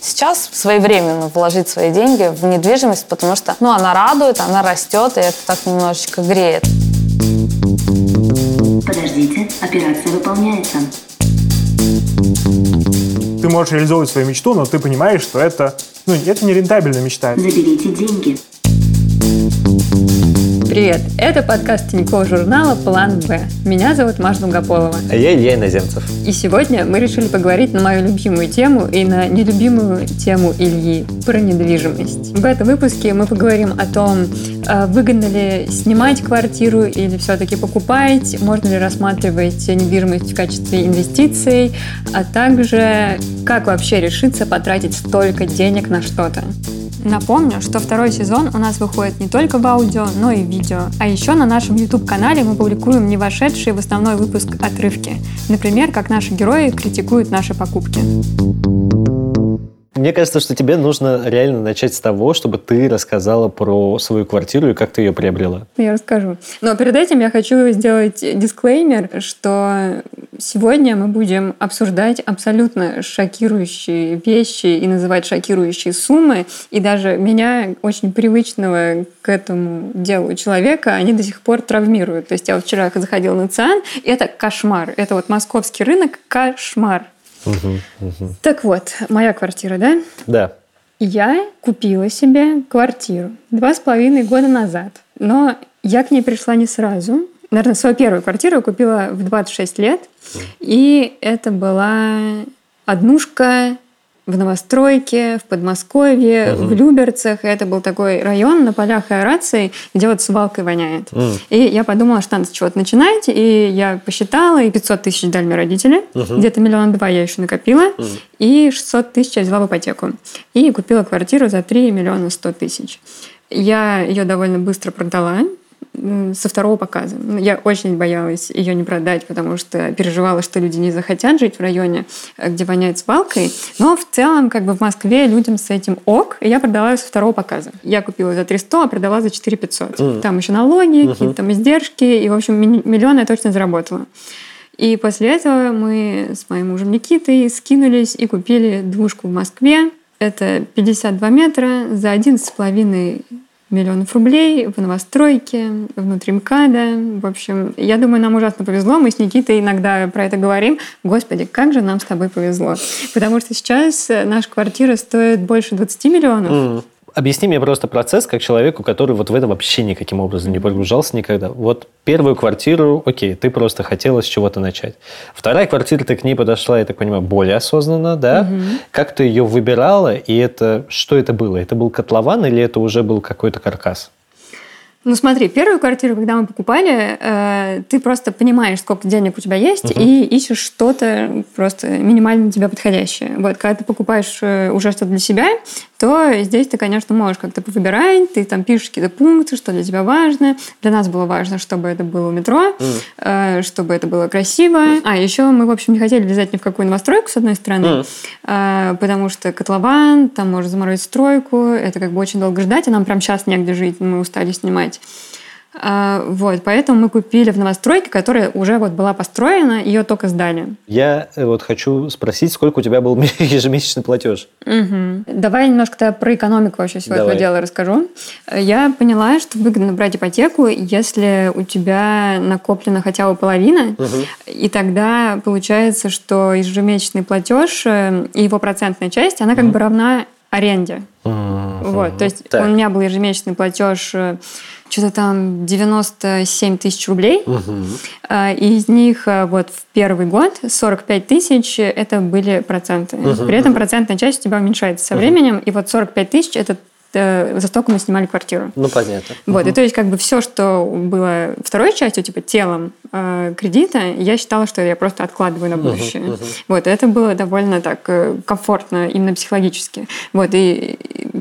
Сейчас своевременно вложить свои деньги в недвижимость, потому что ну, она радует, она растет, и это так немножечко греет. Подождите, операция выполняется. Ты можешь реализовывать свою мечту, но ты понимаешь, что это, ну, это не рентабельная мечта. Заберите деньги. Привет! Это подкаст Тинькофф журнала «План Б». Меня зовут Маша Долгополова. А я Илья Иноземцев. И сегодня мы решили поговорить на мою любимую тему и на нелюбимую тему Ильи – про недвижимость. В этом выпуске мы поговорим о том, а, выгодно ли снимать квартиру или все-таки покупать, можно ли рассматривать недвижимость в качестве инвестиций, а также как вообще решиться потратить столько денег на что-то. Напомню, что второй сезон у нас выходит не только в аудио, но и в видео. А еще на нашем YouTube-канале мы публикуем не вошедшие в основной выпуск отрывки. Например, как наши герои критикуют наши покупки. Мне кажется, что тебе нужно реально начать с того, чтобы ты рассказала про свою квартиру и как ты ее приобрела. Я расскажу. Но перед этим я хочу сделать дисклеймер, что сегодня мы будем обсуждать абсолютно шокирующие вещи и называть шокирующие суммы. И даже меня, очень привычного к этому делу человека, они до сих пор травмируют. То есть я вчера заходила на ЦИАН, и это кошмар. Это вот московский рынок кошмар. Так вот, моя квартира, да? Да. Я купила себе квартиру два с половиной года назад. Но я к ней пришла не сразу. Наверное, свою первую квартиру я купила в 26 лет. И это была однушка в новостройке, в Подмосковье, угу. в Люберцах. И это был такой район на полях аэрации, где вот свалкой воняет. Угу. И я подумала, что надо с чего-то начинать. И я посчитала, и 500 тысяч дали мне родители. Угу. Где-то миллион два я еще накопила. Угу. И 600 тысяч я взяла в ипотеку. И купила квартиру за 3 миллиона 100 тысяч. Я ее довольно быстро продала со второго показа. Ну, я очень боялась ее не продать, потому что переживала, что люди не захотят жить в районе, э, где воняет свалкой. Но в целом, как бы в Москве людям с этим ок, и я продала ее со второго показа. Я купила за 300, а продала за 4 500. Mm. Там еще налоги, uh-huh. какие-то там издержки, и, в общем, миллион я точно заработала. И после этого мы с моим мужем Никитой скинулись и купили двушку в Москве. Это 52 метра за 11,5 миллионов рублей в новостройке, внутри МКАДа. В общем, я думаю, нам ужасно повезло. Мы с Никитой иногда про это говорим. Господи, как же нам с тобой повезло. Потому что сейчас наша квартира стоит больше 20 миллионов. Mm. Объясни мне просто процесс, как человеку, который вот в это вообще никаким образом не погружался никогда. Вот первую квартиру, окей, ты просто хотела с чего-то начать. Вторая квартира, ты к ней подошла, я так понимаю, более осознанно, да? Угу. Как ты ее выбирала, и это что это было? Это был котлован или это уже был какой-то каркас? Ну смотри, первую квартиру, когда мы покупали, э, ты просто понимаешь, сколько денег у тебя есть, угу. и ищешь что-то просто минимально тебе подходящее. Вот, когда ты покупаешь э, уже что-то для себя, то здесь ты, конечно, можешь как-то выбирать, ты там пишешь какие-то пункты, что для тебя важно. Для нас было важно, чтобы это было метро, mm. чтобы это было красиво. Mm. А еще мы, в общем, не хотели влезать ни в какую новостройку, с одной стороны, mm. потому что котлован, там может заморозить стройку, это как бы очень долго ждать, а нам прям сейчас негде жить, мы устали снимать. А, вот, поэтому мы купили в новостройке, которая уже вот была построена, ее только сдали. Я э, вот хочу спросить, сколько у тебя был ежемесячный платеж? Угу. Давай немножко тогда про экономику вообще всего Давай. этого дела расскажу. Я поняла, что выгодно брать ипотеку, если у тебя накоплена хотя бы половина, угу. и тогда получается, что ежемесячный платеж э, и его процентная часть, она как угу. бы равна аренде. Угу. Вот, то есть так. у меня был ежемесячный платеж э, что-то там 97 тысяч рублей. Угу. Из них э, вот в первый год 45 тысяч это были проценты. Угу. При этом процентная часть у тебя уменьшается со угу. временем, и вот 45 тысяч это за столько мы снимали квартиру. Ну, понятно. Вот, угу. и то есть как бы все, что было второй частью, типа телом э, кредита, я считала, что я просто откладываю на будущее. Угу, угу. Вот, это было довольно так комфортно именно психологически. Вот, и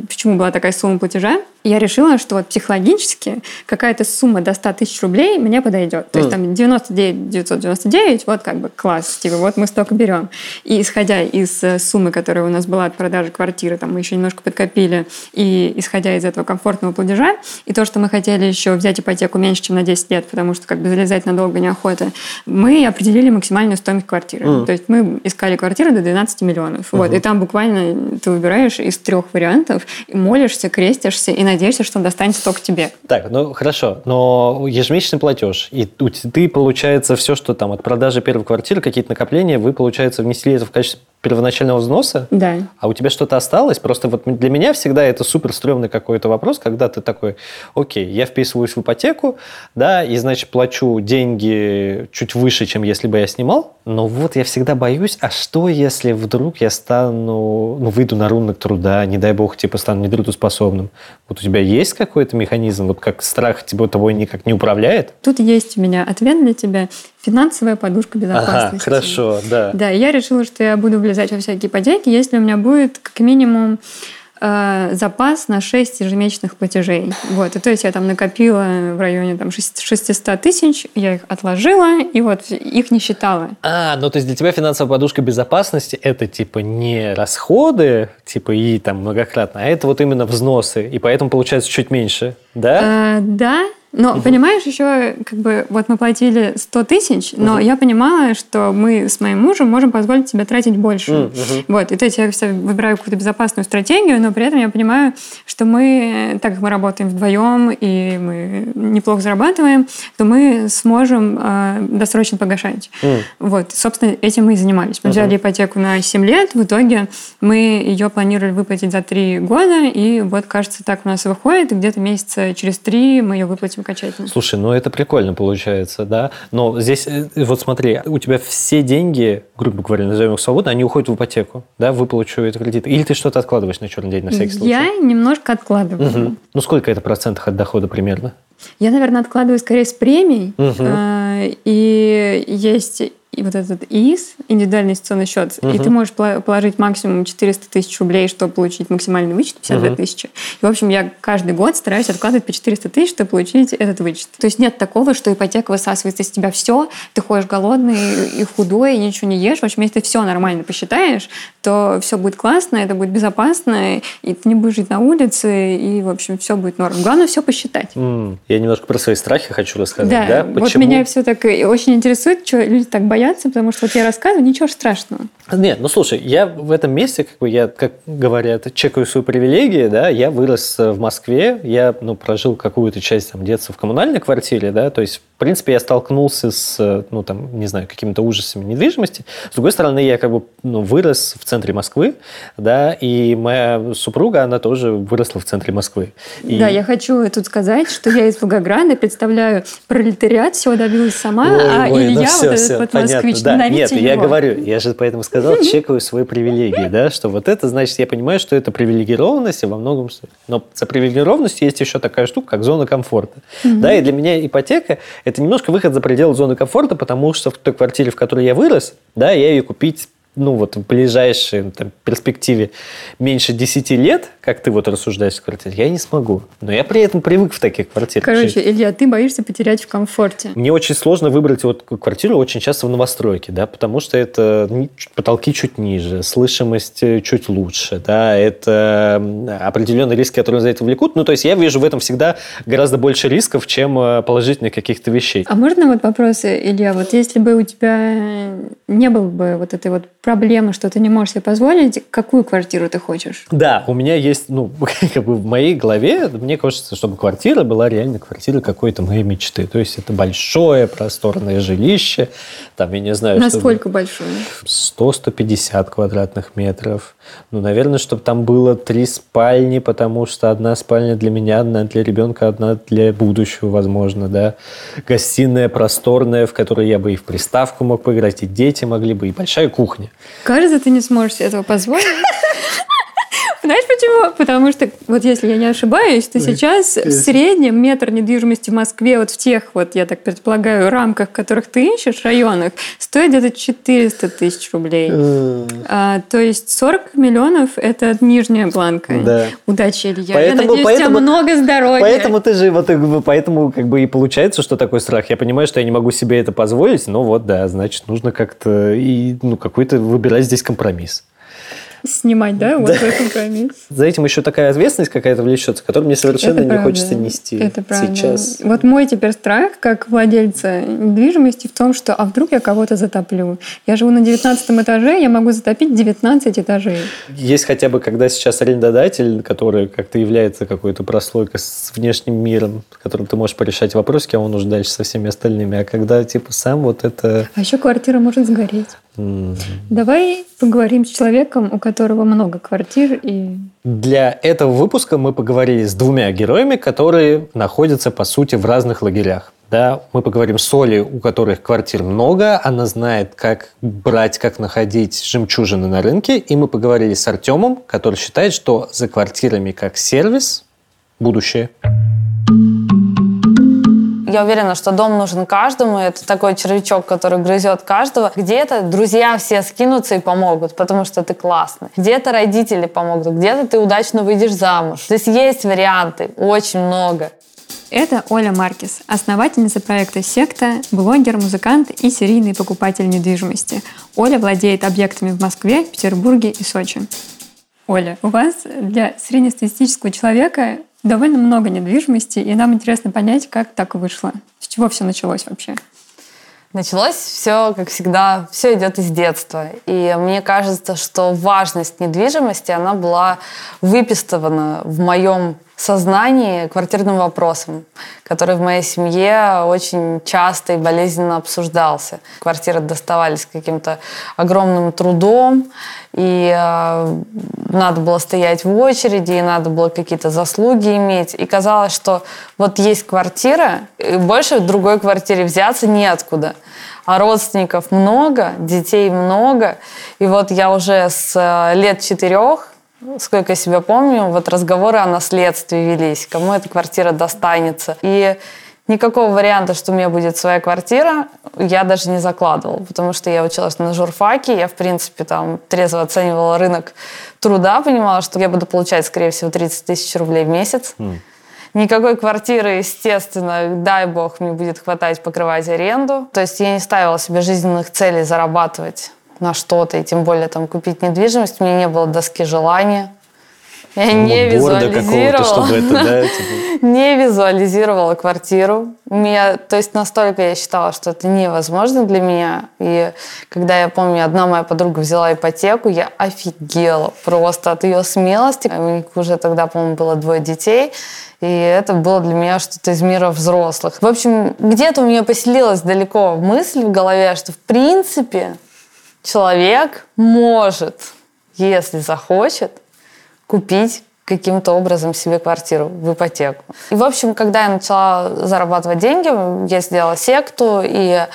почему была такая сумма платежа? я решила, что вот психологически какая-то сумма до 100 тысяч рублей мне подойдет. То есть там 99 999, вот как бы класс, типа вот мы столько берем. И исходя из э, суммы, которая у нас была от продажи квартиры, там мы еще немножко подкопили, и исходя из этого комфортного платежа, и то, что мы хотели еще взять ипотеку меньше, чем на 10 лет, потому что как бы залезать надолго неохота, мы определили максимальную стоимость квартиры. То есть мы искали квартиру до 12 миллионов. Вот, и там буквально ты выбираешь из трех вариантов, и молишься, крестишься и надеешься, что он достанется только тебе. Так, ну хорошо, но ежемесячный платеж, и ты, получается, все, что там от продажи первой квартиры, какие-то накопления, вы, получается, внесли это в качестве первоначального взноса? Да. А у тебя что-то осталось? Просто вот для меня всегда это супер стрёмный какой-то вопрос, когда ты такой, окей, я вписываюсь в ипотеку, да, и, значит, плачу деньги чуть выше, чем если бы я снимал, но вот я всегда боюсь, а что, если вдруг я стану, ну, выйду на рынок труда, не дай бог, типа, стану нетрудоспособным? Вот у тебя есть какой-то механизм, вот как страх тебя тобой никак не управляет? Тут есть у меня ответ для тебя. Финансовая подушка безопасности. Ага, хорошо, да. Да, и я решила, что я буду влезать во всякие ипотеки, если у меня будет как минимум э, запас на 6 ежемесячных платежей. Вот. И то есть я там накопила в районе там, 600 тысяч, я их отложила, и вот их не считала. А, ну то есть для тебя финансовая подушка безопасности это типа не расходы, типа и там многократно, а это вот именно взносы, и поэтому получается чуть меньше, да? Э, да, но, понимаешь, еще как бы вот мы платили 100 тысяч, но я понимала, что мы с моим мужем можем позволить себе тратить больше. Вот, и то есть я выбираю какую-то безопасную стратегию, но при этом я понимаю, что мы, так как мы работаем вдвоем и мы неплохо зарабатываем, то мы сможем э, досрочно погашать. Вот, собственно, этим мы и занимались. Мы взяли ипотеку на 7 лет, в итоге мы ее планировали выплатить за 3 года, и вот, кажется, так у нас выходит, где-то месяца через 3 мы ее выплатим окончательно. Слушай, ну это прикольно получается, да. Но здесь, э, вот смотри, у тебя все деньги, грубо говоря, назовем их свободно, они уходят в ипотеку, да, выплачу этот кредит. Или ты что-то откладываешь на черный день на всякий случай? Я немножко откладываю. Мгм. Ну сколько это процентов от дохода примерно? Я, наверное, откладываю скорее с премий. Э, И есть и вот этот ИИС, индивидуальный инвестиционный счет, и ты можешь положить максимум 400 тысяч рублей, чтобы получить максимальный вычет 52 тысячи. И, в общем, я каждый год стараюсь откладывать по 400 тысяч, чтобы получить этот вычет. То есть нет такого, что ипотека высасывает из тебя все, ты ходишь голодный и худой, и ничего не ешь. В общем, если ты все нормально посчитаешь, то все будет классно, это будет безопасно, и ты не будешь жить на улице, и, в общем, все будет норм. Главное все посчитать. М, Я немножко про свои страхи хочу рассказать, да? Да, вот меня все так и очень интересует, что люди так боятся, потому что вот я рассказываю, ничего страшного. Нет, ну слушай, я в этом месте, как бы я, как говорят, чекаю свою привилегии, да, я вырос в Москве, я, ну, прожил какую-то часть там детства в коммунальной квартире, да, то есть, в принципе, я столкнулся с, э, ну, там, не знаю, какими-то ужасами недвижимости. С другой стороны, я как бы, ну, вырос в центре Москвы, да, и моя супруга, она тоже выросла в центре Москвы. И- Да, я хочу тут сказать, что я из Волгограда представляю пролетариат, всего добилась сама, Ой, а ой, Илья ну вот всё, этот вот москвич, да. Нет, ненавидьте я его. говорю, я же поэтому сказал, чекаю свои привилегии, да, что вот это значит, я понимаю, что это привилегированность и во многом... Но за привилегированностью есть еще такая штука, как зона комфорта. Да, и для меня ипотека – это немножко выход за пределы зоны комфорта, потому что в той квартире, в которой я вырос, да, я ее купить ну вот в ближайшей там, перспективе меньше 10 лет, как ты вот рассуждаешь в квартире, я не смогу. Но я при этом привык в таких квартирах. Короче, Илья, ты боишься потерять в комфорте. Мне очень сложно выбрать вот квартиру очень часто в новостройке, да, потому что это ни- потолки чуть ниже, слышимость э, чуть лучше, да, это определенные риски, которые за это влекут. Ну, то есть я вижу в этом всегда гораздо больше рисков, чем э, положительных каких-то вещей. А можно вот вопрос, Илья, вот если бы у тебя не было бы вот этой вот проблемы, что ты не можешь себе позволить, какую квартиру ты хочешь? Да, у меня есть, ну, как бы в моей голове, мне кажется, чтобы квартира была реально квартира какой-то моей мечты. То есть это большое, просторное жилище, там, я не знаю, чтобы- Насколько большую? 100-150 квадратных метров. Ну, наверное, чтобы там было три спальни, потому что одна спальня для меня, одна для ребенка, одна для будущего, возможно, да. Гостиная просторная, в которой я бы и в приставку мог поиграть, и дети могли бы, и большая кухня. Кажется, ты не сможешь себе этого позволить. Знаешь почему? Потому что, вот если я не ошибаюсь, то сейчас в среднем метр недвижимости в Москве, вот в тех, вот я так предполагаю, рамках, которых ты ищешь, районах, стоит где-то 400 тысяч рублей. А, то есть 40 миллионов – это нижняя планка. Да. Удачи, Илья. Поэтому- я надеюсь, поэтому- у тебя много здоровья. Поэтому ты же, вот, э, поэтому как бы и получается, что такой страх. Я понимаю, что я не могу себе это позволить, но вот, да, значит, нужно как-то и, ну, какой-то выбирать здесь компромисс. Снимать, да? Вот твой компромисс. За этим еще такая ответственность какая-то влечется, которую мне совершенно Это не правда. хочется нести Это правда. сейчас. Вот мой теперь страх, как владельца недвижимости, в том, что а вдруг я кого-то затоплю? Я живу на 19 этаже, я могу затопить 19 этажей. Есть хотя бы, когда сейчас арендодатель, который как-то является какой-то прослойкой с внешним миром, с которым ты можешь порешать вопросы, а он уже дальше со всеми остальными. А когда, типа, сам вот это... А еще квартира может сгореть. м, Давай поговорим с человеком, у которого много квартир и Для этого выпуска мы поговорили с двумя героями, которые находятся, по сути, в разных лагерях. Да, мы поговорим с Олей, у которых квартир много, она знает, как брать, как находить жемчужины на рынке. И мы поговорили с Артемом, который считает, что за квартирами как сервис будущее. Я уверена, что дом нужен каждому. Это такой червячок, который грызет каждого. Где-то друзья все скинутся и помогут, потому что ты классный. Где-то родители помогут, где-то ты удачно выйдешь замуж. То есть есть варианты, очень много. Это Оля Маркис, основательница проекта «Секта», блогер, музыкант и серийный покупатель недвижимости. Оля владеет объектами в Москве, Петербурге и Сочи. Оля, у вас для среднестатистического человека довольно много недвижимости, и нам интересно понять, как так вышло. С чего все началось вообще? Началось все, как всегда, все идет из детства. И мне кажется, что важность недвижимости, она была выпистована в моем сознании квартирным вопросом, который в моей семье очень часто и болезненно обсуждался. Квартиры доставались каким-то огромным трудом, и э, надо было стоять в очереди, и надо было какие-то заслуги иметь. И казалось, что вот есть квартира, и больше в другой квартире взяться неоткуда. А родственников много, детей много. И вот я уже с э, лет четырех сколько я себя помню, вот разговоры о наследстве велись, кому эта квартира достанется. И никакого варианта, что у меня будет своя квартира, я даже не закладывала, потому что я училась на журфаке, я, в принципе, там трезво оценивала рынок труда, понимала, что я буду получать, скорее всего, 30 тысяч рублей в месяц. Никакой квартиры, естественно, дай бог, мне будет хватать покрывать аренду. То есть я не ставила себе жизненных целей зарабатывать на что-то, и тем более там купить недвижимость. У меня не было доски желания. Я не Мудборда какого-то, визуализировала. чтобы это, да, типа, Не визуализировала квартиру. У меня, то есть настолько я считала, что это невозможно для меня. И когда я помню, одна моя подруга взяла ипотеку, я офигела просто от ее смелости. У них уже тогда, по-моему, было двое детей. И это было для меня что-то из мира взрослых. В общем, где-то у меня поселилась далеко мысль в голове, что в принципе человек может, если захочет, купить каким-то образом себе квартиру в ипотеку. И, в общем, когда я начала зарабатывать деньги, я сделала секту, и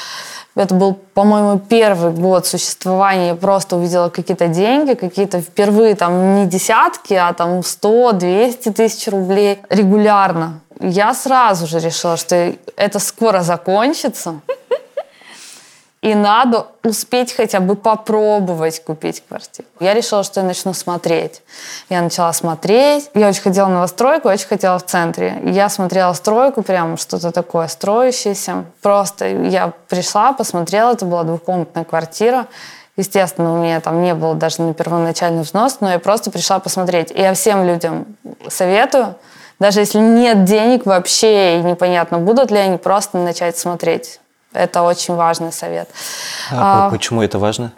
это был, по-моему, первый год существования. Я просто увидела какие-то деньги, какие-то впервые там не десятки, а там 100, 200 тысяч рублей регулярно. Я сразу же решила, что это скоро закончится. И надо успеть хотя бы попробовать купить квартиру. Я решила, что я начну смотреть. Я начала смотреть. Я очень хотела новостройку, очень хотела в центре. Я смотрела стройку, прям что-то такое строящееся. Просто я пришла, посмотрела, это была двухкомнатная квартира. Естественно, у меня там не было даже на первоначальный взнос, но я просто пришла посмотреть. И я всем людям советую, даже если нет денег вообще и непонятно, будут ли они, просто начать смотреть. Это очень важный совет. А, А, почему это важно?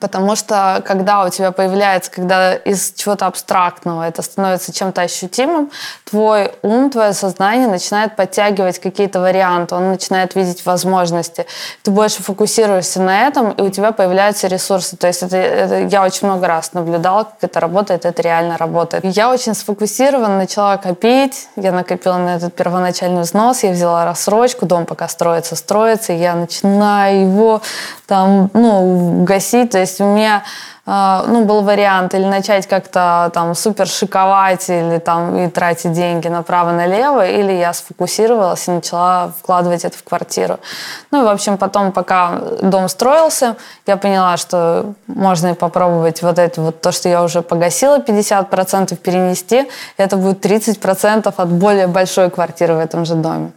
Потому что когда у тебя появляется, когда из чего-то абстрактного это становится чем-то ощутимым, твой ум, твое сознание начинает подтягивать какие-то варианты, он начинает видеть возможности. Ты больше фокусируешься на этом, и у тебя появляются ресурсы. То есть это, это я очень много раз наблюдала, как это работает, это реально работает. Я очень сфокусированно начала копить, я накопила на этот первоначальный взнос, я взяла рассрочку, дом пока строится, строится, и я начинаю его там, ну, гасить, то есть у меня э, ну, был вариант или начать как-то там супер шиковать или там и тратить деньги направо-налево, или я сфокусировалась и начала вкладывать это в квартиру. Ну и, в общем, потом, пока дом строился, я поняла, что можно и попробовать вот это вот то, что я уже погасила 50% перенести, это будет 30% от более большой квартиры в этом же доме.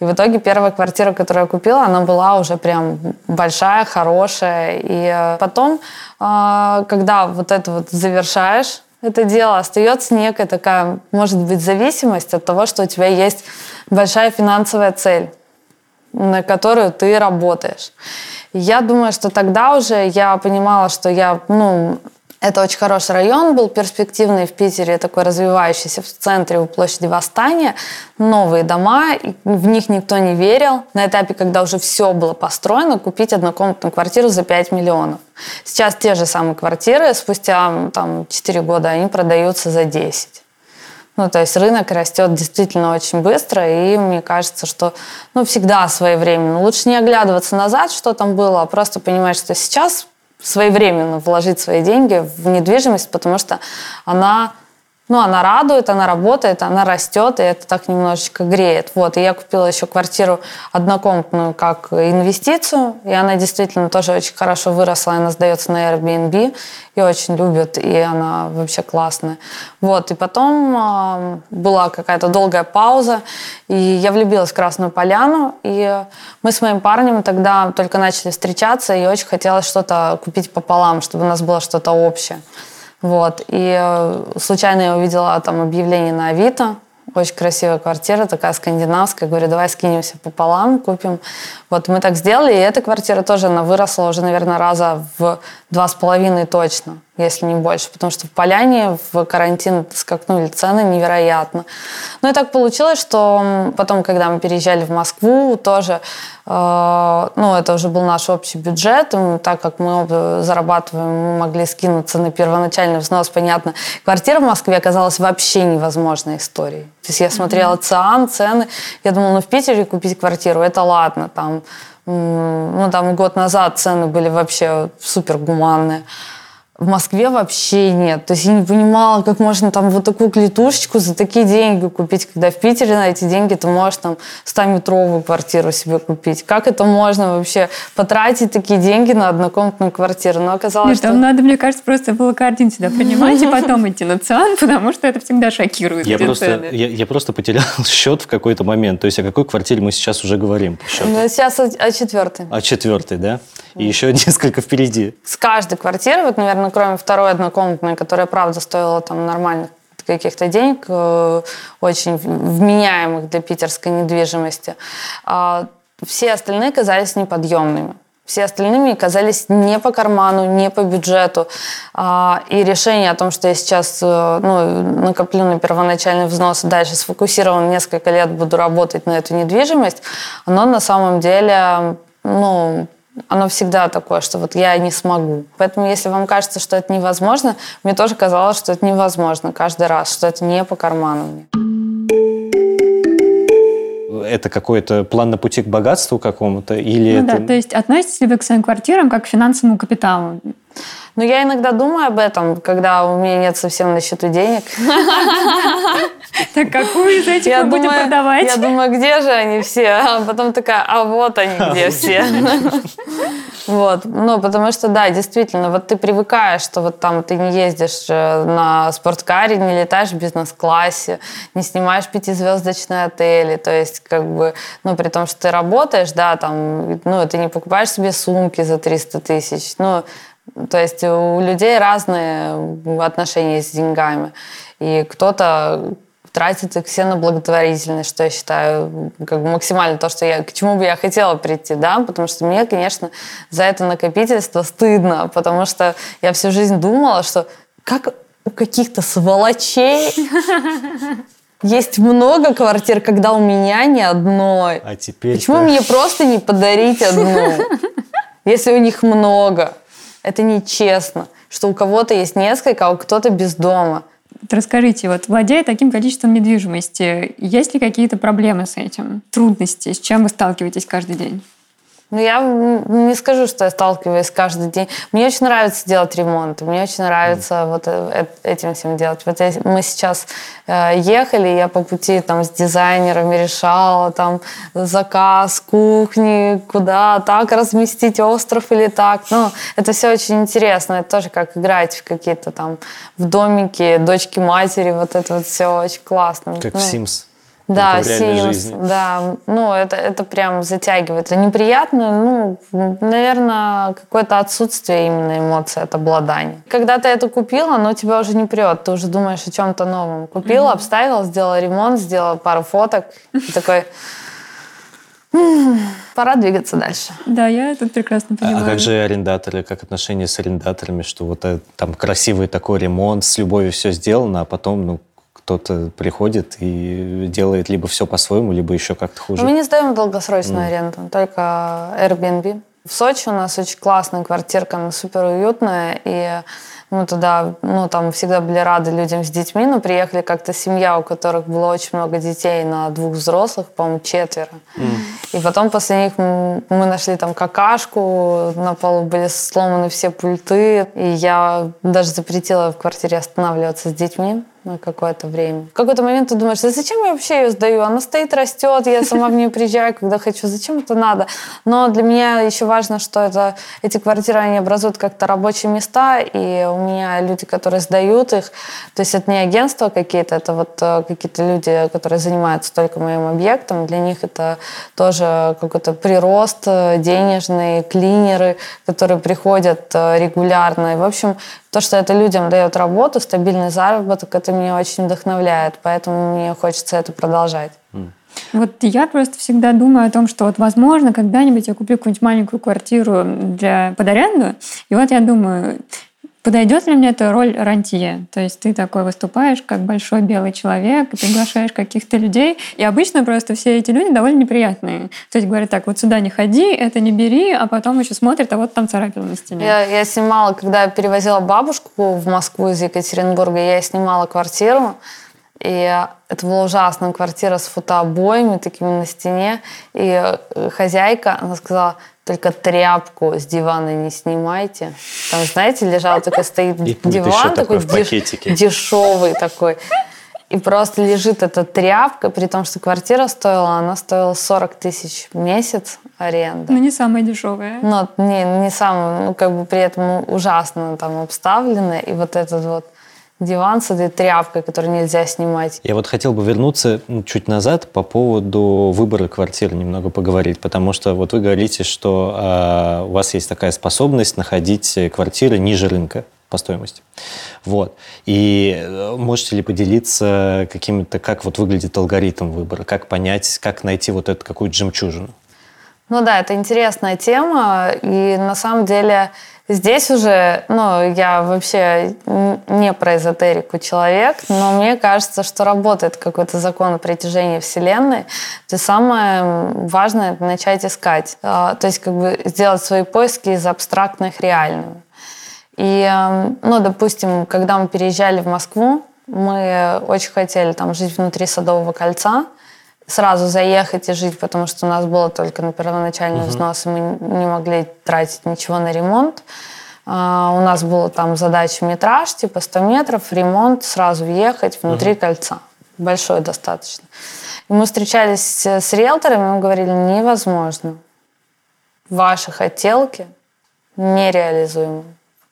И в итоге первая квартира, которую я купила, она была уже прям большая, хорошая. И э, потом, э, когда вот это вот завершаешь, это дело, остается некая такая, может быть, зависимость от того, что у тебя есть большая финансовая цель, на которую ты работаешь. Я думаю, что тогда уже я понимала, что я, ну, это очень хороший район был, перспективный в Питере, такой развивающийся в центре у площади Восстания. Новые дома, в них никто не верил. На этапе, когда уже все было построено, купить однокомнатную квартиру за 5 миллионов. Сейчас те же самые квартиры, спустя там, 4 года, они продаются за 10. Ну, то есть рынок растет действительно очень быстро, и мне кажется, что ну, всегда своевременно. Лучше не оглядываться назад, что там было, а просто понимать, что сейчас своевременно вложить свои деньги в недвижимость, потому что она ну, она радует, она работает, она растет, и это так немножечко греет. Вот, и я купила еще квартиру однокомнатную как инвестицию, и она действительно тоже очень хорошо выросла, она сдается на Airbnb, и очень любят, и она вообще классная. Вот, и потом э, была какая-то долгая пауза, и я влюбилась в Красную Поляну, и мы с моим парнем тогда только начали встречаться, и очень хотелось что-то купить пополам, чтобы у нас было что-то общее. Вот. И э, случайно я увидела там объявление на Авито. Очень красивая квартира, такая скандинавская. Говорю, давай скинемся пополам, купим. Вот мы так сделали, и эта квартира тоже, она выросла уже, наверное, раза в два с половиной точно, если не больше, потому что в Поляне в карантин скакнули цены невероятно. Ну и так получилось, что потом, когда мы переезжали в Москву, тоже, э, ну это уже был наш общий бюджет, и так как мы оба зарабатываем, мы могли скинуться на первоначальный взнос, понятно. Квартира в Москве оказалась вообще невозможной историей. То есть я смотрела ЦИАН, цены, я думала, ну в Питере купить квартиру, это ладно, там ну, там год назад цены были вообще супер гуманные. В Москве вообще нет. То есть я не понимала, как можно там вот такую клетушечку за такие деньги купить, когда в Питере на эти деньги ты можешь там 100-метровую квартиру себе купить. Как это можно вообще потратить такие деньги на однокомнатную квартиру? Но оказалось, Нет, что... там надо, мне кажется, просто было картин сюда принимать и потом идти на ЦИАН, потому что это всегда шокирует. Я просто, я, я просто потерял счет в какой-то момент. То есть о какой квартире мы сейчас уже говорим? Ну, сейчас о, о четвертой. О четвертой, да? И еще несколько впереди. С каждой квартиры, вот, наверное, кроме второй однокомнатной, которая, правда, стоила там нормальных каких-то денег, э, очень вменяемых для питерской недвижимости, а все остальные казались неподъемными. Все остальные казались не по карману, не по бюджету. А, И решение о том, что я сейчас э, ну, накоплю на первоначальный взнос и дальше сфокусированно несколько лет буду работать на эту недвижимость, оно на самом деле ну, оно всегда такое, что вот я не смогу. Поэтому, если вам кажется, что это невозможно, мне тоже казалось, что это невозможно каждый раз, что это не по карману мне. Это какой-то план на пути к богатству какому-то? Или Ну это... да, то есть относитесь ли вы к своим квартирам как к финансовому капиталу? Но я иногда думаю об этом, когда у меня нет совсем на счету денег. Так какую из этих мы будем продавать? я думаю, где же они все? А потом такая, а вот они где все. Вот, ну, потому что, да, действительно, вот ты привыкаешь, что вот там ты не ездишь э, на спорткаре, не летаешь в бизнес-классе, не снимаешь пятизвездочные отели, то есть, как бы, ну, при том, что ты работаешь, да, там, ну, ты не покупаешь себе сумки за 300 тысяч, ну, то есть у людей разные отношения с деньгами. И кто-то тратит их все на благотворительность, что я считаю как бы максимально то, что я, к чему бы я хотела прийти, да, потому что мне, конечно, за это накопительство стыдно, потому что я всю жизнь думала, что как у каких-то сволочей есть много квартир, когда у меня ни одной. А теперь... Почему мне просто не подарить одну, если у них много? Это нечестно, что у кого-то есть несколько, а у кто-то без дома. Расскажите, вот владея таким количеством недвижимости, есть ли какие-то проблемы с этим? Трудности? С чем вы сталкиваетесь каждый день? Ну, я не скажу, что я сталкиваюсь каждый день. Мне очень нравится делать ремонт, мне очень нравится вот э- э- этим всем делать. Вот я- мы сейчас э, ехали, я по пути там с дизайнерами решала там заказ кухни, куда так разместить остров или так. Ну, это все очень интересно. Это тоже как играть в какие-то там в домике дочки матери. Вот это вот все очень классно. Как Ну, в Sims. Да, в реальной Sims, жизни. да. Ну, это, это прям затягивает. Это неприятно, ну, наверное, какое-то отсутствие именно эмоций от обладания. Когда ты это купила, оно тебя уже не прет. Ты уже думаешь о чем-то новом. Купила, обставила, сделала ремонт, сделала пару фоток. И такой, «М, пора двигаться дальше. Да, я тут прекрасно А- понимаю. А как же арендаторы, как отношения с арендаторами, что вот э, там красивый такой ремонт, с любовью все сделано, а потом, ну, кто-то приходит и делает либо все по-своему, либо еще как-то хуже. Мы не сдаем долгосрочную аренду, только Airbnb. В Сочи у нас очень классная квартирка, она супер уютная, и мы туда, ну, там всегда были рады людям с детьми, но приехали как-то семья, у которых было очень много детей на двух взрослых, по-моему, четверо. И потом после них мы нашли там какашку, на полу были сломаны все пульты, и я даже запретила в квартире останавливаться с детьми на какое-то время. В какой-то момент ты думаешь, да зачем я вообще ее сдаю? Она стоит, растет, я сама в нее приезжаю, когда хочу. Зачем это надо? Но для меня еще важно, что это, эти квартиры, они образуют как-то рабочие места, и у меня люди, которые сдают их, то есть это не агентства какие-то, это вот э, какие-то люди, которые занимаются только моим объектом, для них это тоже какой-то прирост э, денежный, клинеры, которые приходят э, регулярно. И, в общем, то, что это людям дает работу, стабильный заработок, это меня очень вдохновляет, поэтому мне хочется это продолжать. Вот я просто всегда думаю о том, что вот, возможно, когда-нибудь я куплю какую-нибудь маленькую квартиру для, под аренду, и вот я думаю, подойдет ли мне эта роль рантье? То есть ты такой выступаешь как большой белый человек, приглашаешь каких-то людей, и обычно просто все эти люди довольно неприятные. То есть говорят так, вот сюда не ходи, это не бери, а потом еще смотрят, а вот там царапина на стене. Я, я снимала, когда перевозила бабушку в Москву из Екатеринбурга, я снимала квартиру, и это была ужасная квартира с фотообоями такими на стене. И э, хозяйка, она сказала, только тряпку с дивана не снимайте. Там, знаете, лежал такой, стоит И диван такой такой деш- дешевый такой. И просто лежит эта тряпка, при том, что квартира стоила, она стоила 40 тысяч в месяц аренда. Ну, не самая дешевая. Ну, не, не самое, ну, как бы при этом ужасно там обставлено. И вот этот вот диван с этой тряпкой, которую нельзя снимать. Я вот хотел бы вернуться ну, чуть назад по поводу выбора квартиры немного поговорить, потому что вот вы говорите, что а, у вас есть такая способность находить квартиры ниже рынка по стоимости. Вот. И э, можете ли поделиться какими-то, как вот выглядит алгоритм выбора, как понять, как найти вот эту какую-то жемчужину? Ну да, это интересная тема. И на самом деле здесь уже, ну, я вообще не про эзотерику человек, но мне кажется, что работает какой-то закон притяжения Вселенной. То самое важное – начать искать. А, То есть как бы сделать свои поиски из абстрактных реальными. И, ну, допустим, когда мы переезжали в Москву, мы очень хотели там жить внутри Садового кольца, сразу заехать и жить, потому что у нас было только на первоначальный взнос, и мы не могли тратить ничего на ремонт. А, У нас была там задача метраж, типа 100 метров, ремонт, сразу въехать внутри кольца. Большой достаточно. И мы встречались с, с риэлторами, мы говорили, невозможно. Ваши хотелки нереализуемы.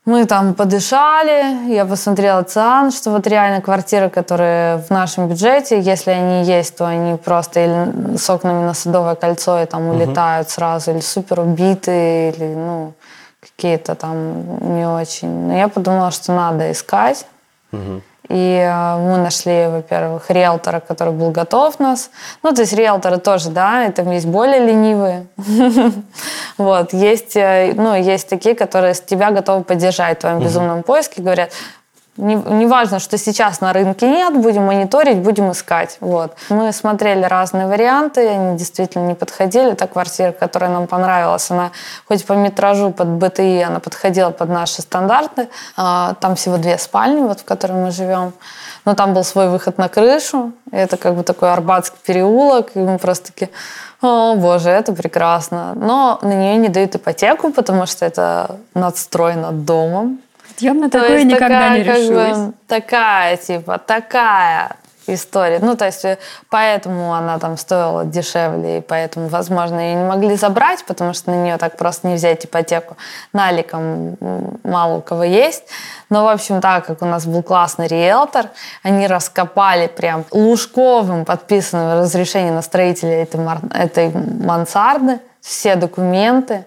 Мы там подышали, я посмотрела ЦИАН, что вот реально квартиры, которые в нашем бюджете, если они есть, то они просто или с окнами на Садовое кольцо и там улетают сразу, или супер убитые, или ну какие-то там не очень. Но я подумала, что надо искать. И э, мы нашли, во-первых, риэлтора, который был готов нас. Ну, то есть риэлторы тоже, да, и там есть более ленивые. Вот, есть, э, ну, есть такие, которые тебя готовы поддержать в твоем безумном поиске, говорят, Не, не что сейчас на рынке нет, будем мониторить, будем искать. Вот. Мы смотрели разные варианты, они действительно не подходили. Та квартира, которая нам понравилась, она хоть по метражу под БТИ, она подходила под наши стандарты. А, Там всего две спальни, вот, в которой мы живем. Но там был свой выход на крышу. Это как бы такой Арбатский переулок. И мы просто такие, о, боже, это прекрасно. Но на нее не дают ипотеку, потому что это надстрой над домом. Я бы на То такое есть никогда такая, не как бы, решилась. такая, типа, такая история. Ну, то есть, э, поэтому она там стоила дешевле, и поэтому, возможно, ее не могли забрать, потому что на нее так просто не взять ипотеку. Наликом мало у кого есть. Но, в общем, так как у нас был классный риэлтор, они раскопали прям Лужковым подписанное разрешение на строителя этой, этой мансарды, все документы.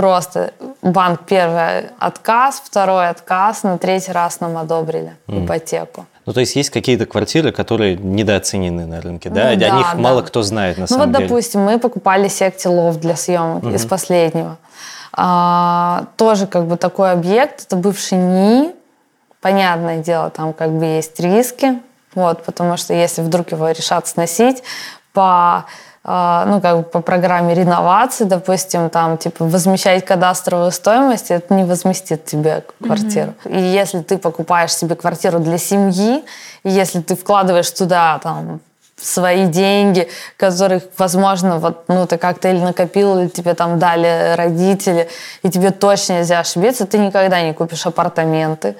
Просто банк первый отказ, второй отказ, на третий раз нам одобрили ипотеку. Ну, то есть есть какие-то квартиры, которые недооценены на рынке, да? Ну О да, них да. мало кто знает на Ну самом вот, деле. допустим, мы покупали секти лофт для съемок из последнего. А, тоже как бы такой объект, это бывший НИИ. Понятное дело, там как бы есть риски, вот, потому что если вдруг его решат сносить по ну, как бы по программе реновации, допустим, там, типа, возмещать кадастровую стоимость, это не возместит тебе квартиру. И если ты покупаешь себе квартиру для семьи, и если ты вкладываешь туда, там, свои деньги, которых, возможно, вот, ну, ты как-то или накопил, или тебе там дали родители, и тебе точно нельзя ошибиться, ты никогда не купишь апартаменты.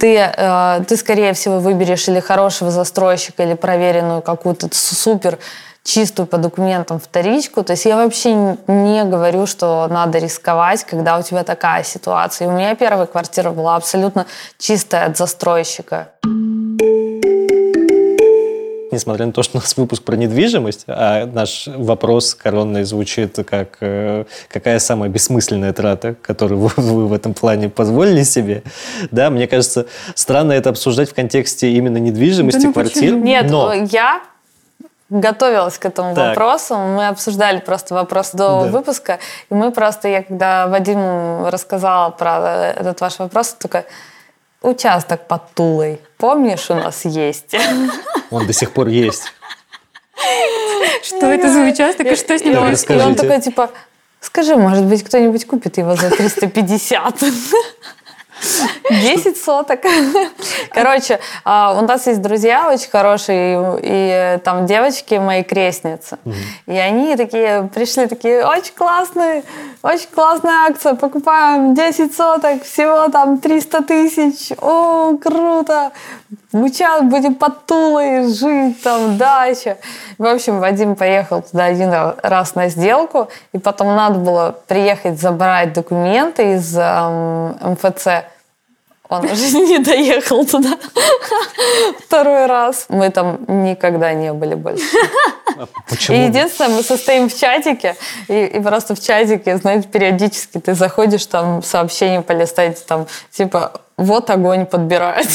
Ты, э, ты, скорее всего, выберешь или хорошего застройщика, или проверенную какую-то супер чистую по документам вторичку. То есть я вообще не говорю, что надо рисковать, когда у тебя такая ситуация. И у меня первая квартира была абсолютно чистая от застройщика. Несмотря на то, что у нас выпуск про недвижимость, а наш вопрос коронный звучит как э, какая самая бессмысленная трата, которую вы, вы в этом плане позволили себе, да, мне кажется, странно это обсуждать в контексте именно недвижимости, Да ну квартир. почему? Нет, но я готовилась к этому Так. вопросу. Мы обсуждали просто вопрос до Да. выпуска. И мы просто, я когда Вадиму рассказала про этот ваш вопрос, только участок под Тулой. Помнишь, у нас есть? он до сих пор есть. Что это за участок и что с ним? И он такой, типа, скажи, может быть, кто-нибудь купит его за 350? 10 соток. Короче, а, у нас есть друзья очень хорошие, и, там девочки мои крестницы. И они такие, пришли такие, очень классные, очень классная акция, покупаем 10 соток, всего там 300 тысяч, о, круто, мы сейчас будем под Тулой жить, там, дача. В общем, Вадим поехал туда один ра- раз на сделку, и потом надо было приехать забрать документы из эм, МФЦ. Он уже не доехал туда второй раз. Мы там никогда не были больше. А И Почему? единственное, мы состоим в чатике, и, и просто в чатике, знаете, периодически ты заходишь, там сообщение полистать, там, типа, вот огонь подбирает.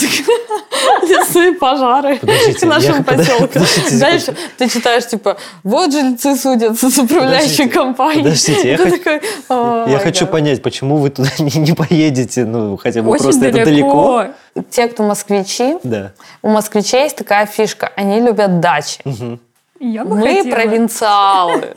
Лесные пожары Подождите, к нашему я- поселку. подождите Дальше ты читаешь, типа, вот жильцы судятся с управляющей компанией. подождите, я Ты хот- такой, «О, Я май хочу гад». понять, почему вы туда не, не поедете, ну, хотя бы Очень просто это далеко. Те, кто москвичи, Да. у москвичей есть такая фишка, они любят дачи. Я бы Мы хотела. провинциалы,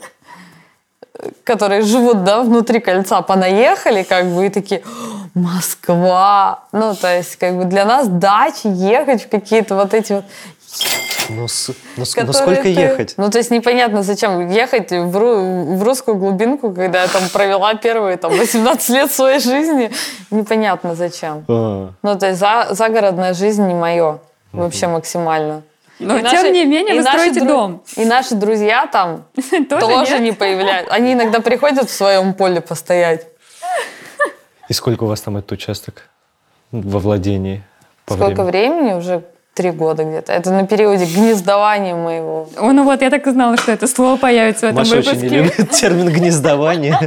которые живут, да, внутри кольца, понаехали, как бы, и такие, «О, Москва. Ну, то есть, как бы для нас дачи, ехать в какие-то вот эти вот... Ну, с- ну, с- ну, которые сколько ты- ехать? Ну, то есть, непонятно, зачем ехать в, ру- в русскую глубинку, когда я там провела первые там, 18 лет своей жизни. Непонятно, зачем. А, Ну, то есть, за, загородная жизнь не мое. Вообще максимально. Но, И тем наши- не менее, и вы наши строите дру- дом. И наши друзья там Тоже тоже не появляются. Они иногда приходят в своем поле постоять. И сколько у вас там этот участок во владении? по Сколько времени? времени? Уже три года где-то. Это на периоде гнездования моего. О, ну вот, я так и знала, что это слово появится в этом Маша очень не выпуске. любит термин гнездование.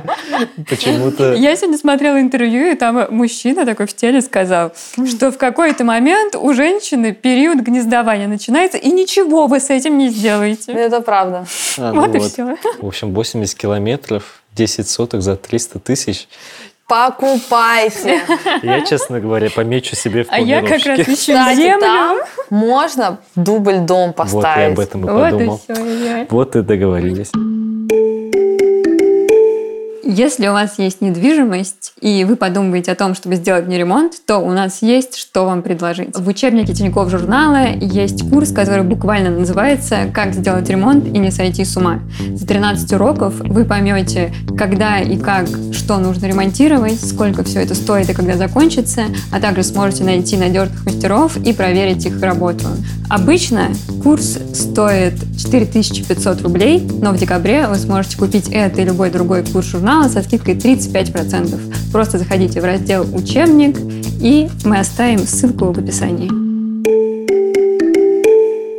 Почему-то. Я сегодня смотрела интервью, и там мужчина такой в теле сказал, что в какой-то момент у женщины период гнездования начинается, и ничего вы с этим не сделаете. Это правда. А, ну Вот и вот. все. В общем, 80 километров, 10 соток за 300 тысяч. Покупайте. Я, честно говоря, помечу себе в А я как раз ищу Кстати, землю. там можно дубль дом Вот я поставить. об этом и Вот и подумал. все. Вот и договорились. Если у вас есть недвижимость, и вы подумываете о том, чтобы сделать в ней ремонт, то у нас есть что вам предложить. В учебнике Тинькофф журнала есть курс, который буквально называется «Как сделать ремонт и не сойти с ума». За 13 уроков вы поймете, когда и как, что нужно ремонтировать, сколько все это стоит и когда закончится, а также сможете найти надежных мастеров и проверить их работу. Обычно курс стоит 4500 рублей, но в декабре вы сможете купить это и любой другой курс журнала со скидкой 35%. Просто заходите в раздел «Учебник», и мы оставим ссылку в описании.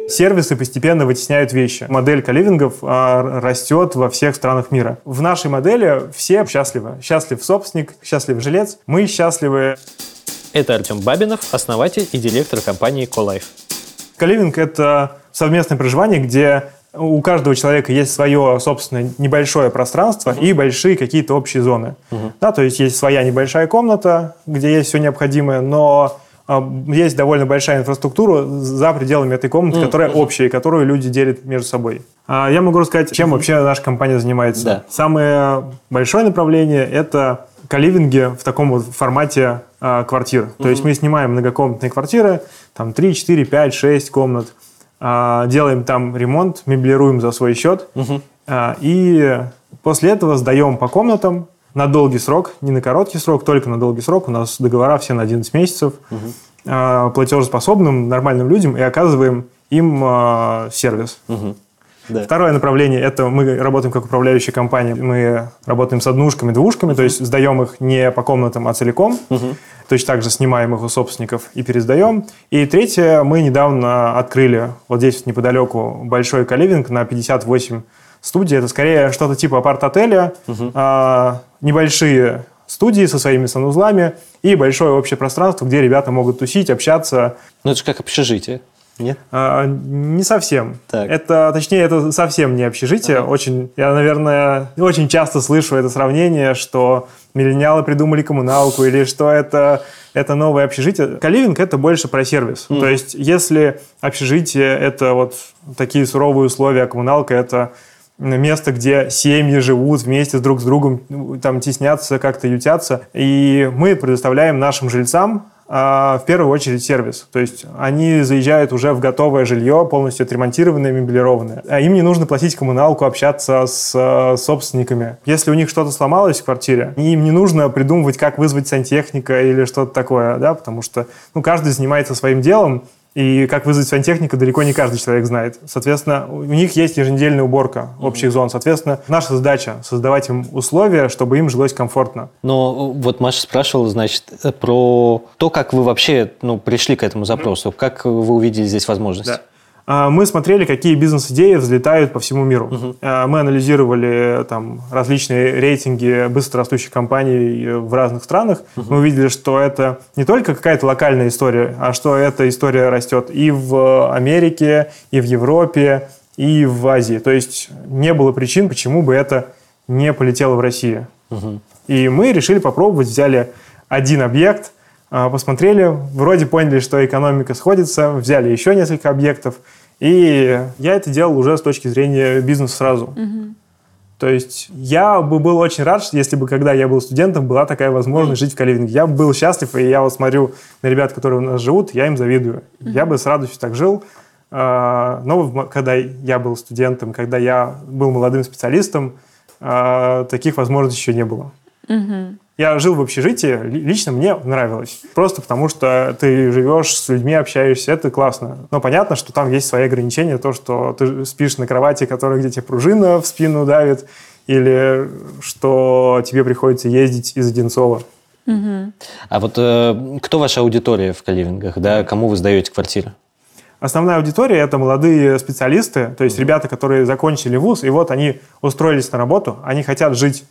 Сервисы постепенно вытесняют вещи. Модель коливингов а, растет во всех странах мира. В нашей модели все счастливы. Счастлив собственник, счастлив жилец. Мы счастливы. Это Артем Бабинов, основатель и директор компании CoLife. Коливинг – это совместное проживание, где у каждого человека есть свое собственное небольшое пространство и большие какие-то общие зоны. Да, то есть есть своя небольшая комната, где есть все необходимое, но а, есть довольно большая инфраструктура за пределами этой комнаты, которая общая, которую люди делят между собой. А, Я могу рассказать, чем вообще наша компания занимается. Да. Самое большое направление – это каливинги в таком вот формате а, квартир. То есть мы снимаем многокомнатные квартиры, там 3, 4, 5, 6 комнат, делаем там ремонт, меблируем за свой счет, а, и после этого сдаем по комнатам на долгий срок, не на короткий срок, только на долгий срок. У нас договора все на 11 месяцев, а, платежеспособным, нормальным людям, и оказываем им а, сервис. Да. Второе направление – это мы работаем как управляющая компания. Мы работаем с однушками, двушками, то есть сдаем их не по комнатам, а целиком. Точно так же снимаем их у собственников и пересдаем. И третье, мы недавно открыли вот здесь неподалеку большой каливинг на 58 студий. Это скорее что-то типа апарт-отеля, а, небольшие студии со своими санузлами и большое общее пространство, где ребята могут тусить, общаться, Ну, это же как общежитие. Нет? а, не совсем. Так. Это, точнее, это совсем не общежитие. Очень, я, наверное, очень часто слышу это сравнение, что миллениалы придумали коммуналку или что это, это новое общежитие. Каливинг – это больше про сервис. То есть, если общежитие – это вот такие суровые условия, а коммуналка – это место, где семьи живут вместе друг с другом, там теснятся, как-то ютятся. И мы предоставляем нашим жильцам в первую очередь сервис. То есть они заезжают уже в готовое жилье, полностью отремонтированное, меблированное. А им не нужно платить коммуналку, общаться с э, собственниками. Если у них что-то сломалось в квартире, им не нужно придумывать, как вызвать сантехника или что-то такое, да, потому что ну, каждый занимается своим делом, и как вызвать сантехника, далеко не каждый человек знает. Соответственно, у них есть еженедельная уборка общих зон. Соответственно, наша задача создавать им условия, чтобы им жилось комфортно. Но вот Маша спрашивала, значит, э, про то, как вы вообще ну, пришли к этому запросу, как вы увидели здесь возможность. Да. А, Мы смотрели, какие бизнес-идеи взлетают по всему миру. А, Мы анализировали там, различные рейтинги быстрорастущих компаний э, в разных странах. Мы увидели, что это не только какая-то локальная история, а что эта история растет и в Америке, и в Европе, и в Азии. То есть не было причин, почему бы это не полетело в Россию. И мы решили попробовать, взяли один объект, а, посмотрели, вроде поняли, что экономика сходится, взяли еще несколько объектов, и я это делал уже с точки зрения бизнеса сразу. То есть я бы был очень рад, если бы, когда я был студентом, была такая возможность жить в Каливинге. Я бы был счастлив, и я вот смотрю на ребят, которые у нас живут, я им завидую. Я бы с радостью так жил. А, Но когда я был студентом, когда я был молодым специалистом, а, таких возможностей еще не было. Я жил в общежитии, ли- лично мне нравилось. Просто потому, что ты живешь с людьми, общаешься, это классно. Но понятно, что там есть свои ограничения, то, что ты спишь на кровати, которая где тебе пружина в спину давит, или что тебе приходится ездить из Одинцова. А вот э, кто ваша аудитория в каливингах, да, кому вы сдаете квартиры? Основная аудитория – это молодые специалисты, то есть ребята, которые закончили вуз, и вот они устроились на работу, они хотят жить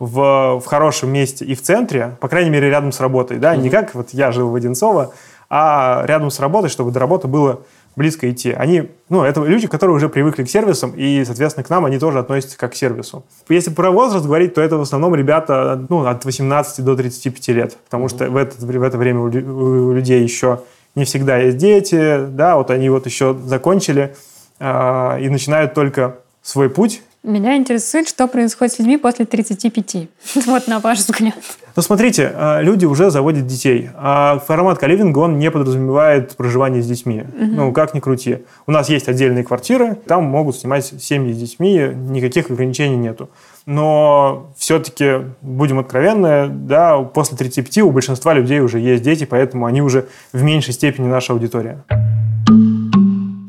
в, в хорошем месте и в центре, по крайней мере, рядом с работой. Да? Не как вот я жил в Одинцово, а рядом с работой, чтобы до работы было близко идти. Они, ну, это люди, которые уже привыкли к сервисам, и, соответственно, к нам они тоже относятся как к сервису. Если про возраст говорить, то это в основном ребята, ну, от 18 до 35 лет, потому что в это, в это время у лю- у людей еще не всегда есть дети, да, вот они вот еще закончили а, и начинают только свой путь. Меня интересует, что происходит с людьми после 35. Вот на ваш взгляд. Ну, смотрите, а, люди уже заводят детей, а формат каливинга, он не подразумевает проживание с детьми. Ну, как ни крути. У нас есть отдельные квартиры, там могут снимать семьи с детьми, никаких ограничений нету. Но все-таки, будем откровенны, да, после 35 у большинства людей уже есть дети, поэтому они уже в меньшей степени наша аудитория.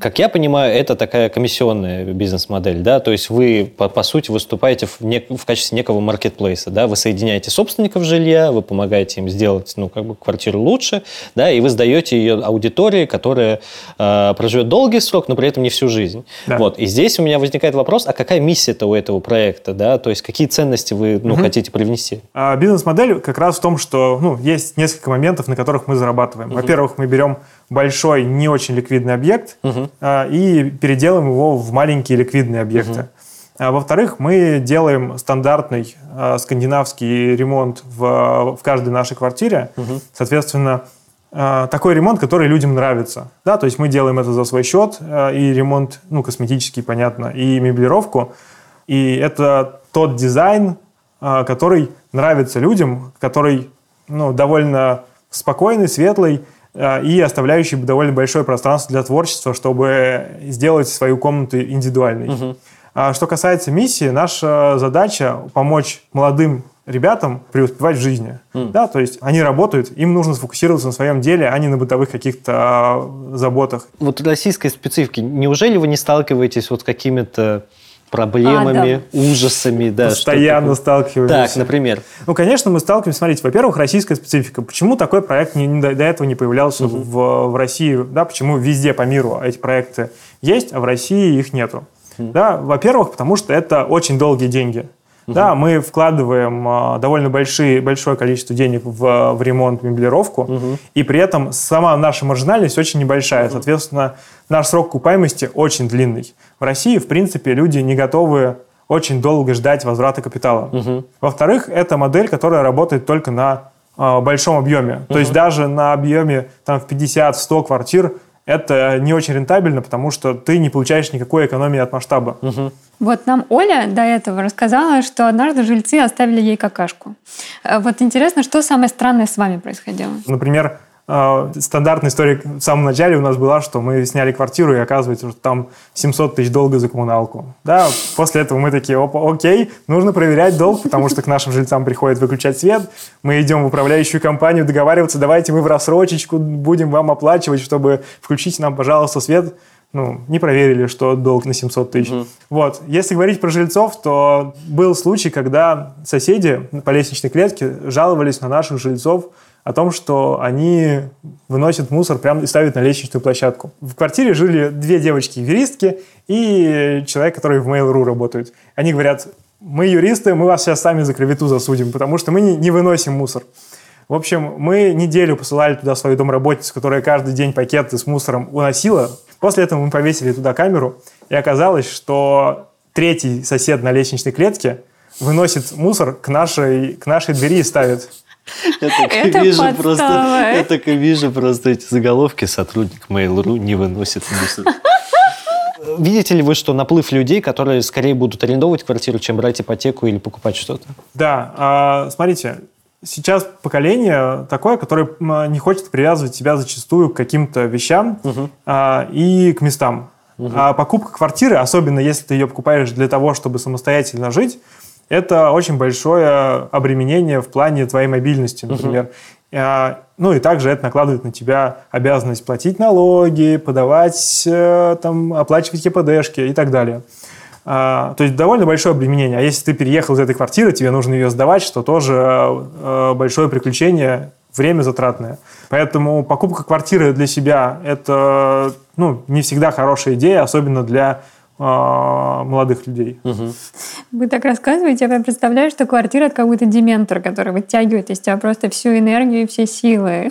Как я понимаю, это такая комиссионная бизнес-модель, да, то есть вы, по, по сути, выступаете в, нек- в качестве некого маркетплейса, да, вы соединяете собственников жилья, вы помогаете им сделать, ну, как бы квартиру лучше, да, и вы сдаете ее аудитории, которая э, проживет долгий срок, но при этом не всю жизнь. Да. Вот, и здесь у меня возникает вопрос, а какая миссия-то у этого проекта, да, то есть какие ценности вы, ну, хотите привнести? А бизнес-модель как раз в том, что ну, есть несколько моментов, на которых мы зарабатываем. Во-первых, мы берем большой, не очень ликвидный объект а, и переделаем его в маленькие ликвидные объекты. А, во-вторых, мы делаем стандартный а, скандинавский ремонт в, в каждой нашей квартире. Соответственно, а, такой ремонт, который людям нравится. Да, то есть мы делаем это за свой счет, и ремонт, ну, косметический, понятно, и меблировку. И это тот дизайн, который нравится людям, который ну, довольно спокойный, светлый и оставляющий довольно большое пространство для творчества, чтобы сделать свою комнату индивидуальной. А Что касается миссии, наша задача помочь молодым ребятам преуспевать в жизни. Да, то есть они работают, им нужно сфокусироваться на своем деле, а не на бытовых каких-то а, заботах. Вот российской специфики, неужели вы не сталкиваетесь вот с какими-то проблемами, ужасами, да? Постоянно что такое? сталкиваемся. Так, например. Ну, конечно, мы сталкиваемся. Смотрите, во-первых, российская специфика. Почему такой проект не- не до, до этого не появлялся в, в России? Да, почему везде по миру эти проекты есть, а в России их нету? Да, во-первых, потому что это очень долгие деньги. Да, мы вкладываем а, довольно большие, большое количество денег в, в ремонт, меблировку, и при этом сама наша маржинальность очень небольшая. Соответственно, наш срок окупаемости очень длинный. В России, в принципе, люди не готовы очень долго ждать возврата капитала. Во-вторых, это модель, которая работает только на а, большом объеме. То есть даже на объеме там, в 50-100 квартир это не очень рентабельно, потому что ты не получаешь никакой экономии от масштаба. Вот нам Оля до этого рассказала, что однажды жильцы оставили ей какашку. Э, Вот интересно, что самое странное с вами происходило? Например, э, стандартная история в самом начале у нас была, что мы сняли квартиру, и оказывается, что там 700 тысяч долга за коммуналку. Да, после этого мы такие, опа, окей, нужно проверять долг, потому что к нашим жильцам приходит выключать свет. Мы идем в управляющую компанию договариваться, давайте мы в рассрочечку будем вам оплачивать, чтобы включить нам, пожалуйста, свет. Ну, не проверили, что долг на 700 тысяч. Вот. Если говорить про жильцов, то был случай, когда соседи по лестничной клетке жаловались на наших жильцов о том, что они выносят мусор прямо и ставят на лестничную площадку. В квартире жили две девочки-юристки и человек, который в Mail.ru работает. Они говорят, мы юристы, мы вас сейчас сами за клевету засудим, потому что мы не, не выносим мусор. В общем, мы неделю посылали туда свою домработницу, которая каждый день пакеты с мусором уносила. После этого мы повесили туда камеру, и оказалось, что третий сосед на лестничной клетке выносит мусор к нашей, к нашей двери и ставит. Я так Это вижу подстава. просто, я так и вижу просто эти заголовки «Сотрудник Mail.ru не выносит мусор». Видите ли вы, что наплыв людей, которые скорее будут арендовать квартиру, чем брать ипотеку или покупать что-то? Да, а, смотрите, сейчас поколение такое, которое не хочет привязывать себя зачастую к каким-то вещам а, и к местам. А покупка квартиры, особенно если ты ее покупаешь для того, чтобы самостоятельно жить, это очень большое обременение в плане твоей мобильности, например. А, Ну и также это накладывает на тебя обязанность платить налоги, подавать, э, там, оплачивать ЕПДшки и так далее. А, то есть довольно большое обременение. А если ты переехал из этой квартиры, тебе нужно ее сдавать, что тоже э, большое приключение, время затратное. Поэтому покупка квартиры для себя – это ну, не всегда хорошая идея, особенно для молодых людей. Вы так рассказываете, я представляю, что квартира – это какой-то дементор, который вытягивает из тебя просто всю энергию и все силы.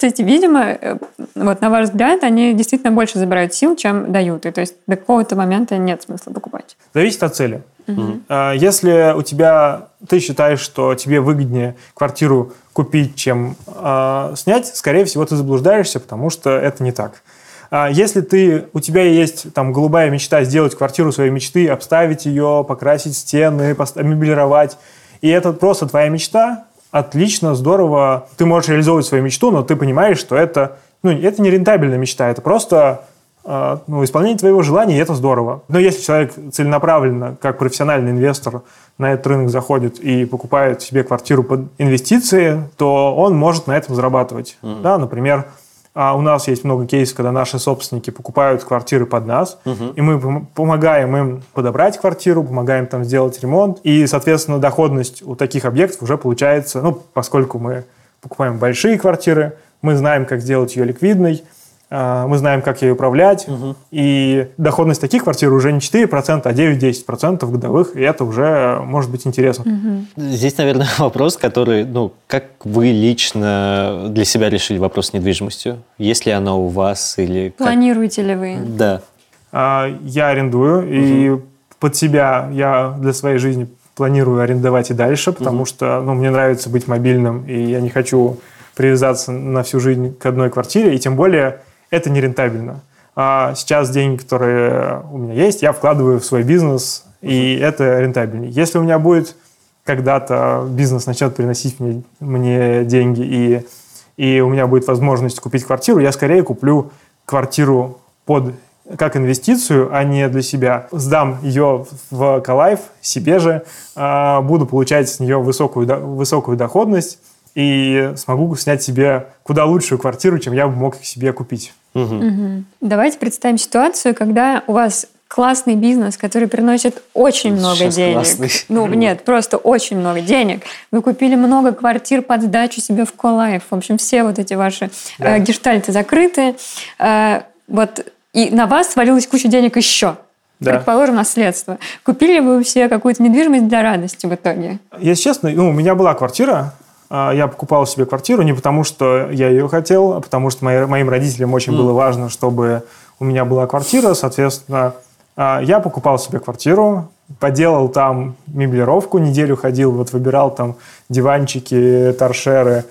То есть, видимо, э, вот на ваш взгляд, они действительно больше забирают сил, чем дают. И то есть до какого-то момента нет смысла покупать. Зависит от цели. А, Если у тебя, ты считаешь, что тебе выгоднее квартиру купить, чем а, снять, скорее всего, ты заблуждаешься, потому что это не так. А Если ты, у тебя есть там голубая мечта сделать квартиру своей мечты, обставить ее, покрасить стены, мебелировать, и это просто твоя мечта, отлично, здорово. Ты можешь реализовывать свою мечту, но ты понимаешь, что это, ну, это не рентабельная мечта, это просто э, ну, исполнение твоего желания, и это здорово. Но если человек целенаправленно, как профессиональный инвестор, на этот рынок заходит и покупает себе квартиру под инвестиции, то он может на этом зарабатывать. Да, например, а у нас есть много кейсов, когда наши собственники покупают квартиры под нас, и мы пом- помогаем им подобрать квартиру, помогаем там сделать ремонт, и, соответственно, доходность у таких объектов уже получается, ну, поскольку мы покупаем большие квартиры, мы знаем, как сделать ее ликвидной, мы знаем, как ей управлять, и доходность таких квартир уже не 4%, а 9-10% годовых, и это уже может быть интересно. Здесь, наверное, вопрос, который, ну, как вы лично для себя решили вопрос с недвижимостью? Есть ли она у вас или как? Планируете ли вы? Да. А, Я арендую, и под себя я для своей жизни планирую арендовать и дальше, потому что ну, мне нравится быть мобильным, и я не хочу привязаться на всю жизнь к одной квартире, и тем более это не рентабельно. А сейчас деньги, которые у меня есть, я вкладываю в свой бизнес, и это рентабельнее. Если у меня будет когда-то бизнес начнет приносить мне, мне деньги, и, и у меня будет возможность купить квартиру, я скорее куплю квартиру под как инвестицию, а не для себя. Сдам ее в Калайф себе же, а, буду получать с нее высокую, высокую доходность и смогу снять себе куда лучшую квартиру, чем я бы мог себе купить. Давайте представим ситуацию, когда у вас классный бизнес, который приносит очень много Сейчас денег. классный. Ну, нет, просто очень много денег. Вы купили много квартир под сдачу себе в Колайф. В общем, все вот эти ваши Да. э, гештальты закрыты. Э, вот, и на вас свалилась куча денег еще. Да. Предположим, наследство. Купили вы все какую-то недвижимость для радости в итоге? Если честно, ну, у меня была квартира, я покупал себе квартиру не потому, что я ее хотел, а потому что мои- моим родителям очень было важно, чтобы у меня была квартира. Соответственно, а, я покупал себе квартиру, поделал там меблировку, неделю ходил, вот выбирал там диванчики, торшеры,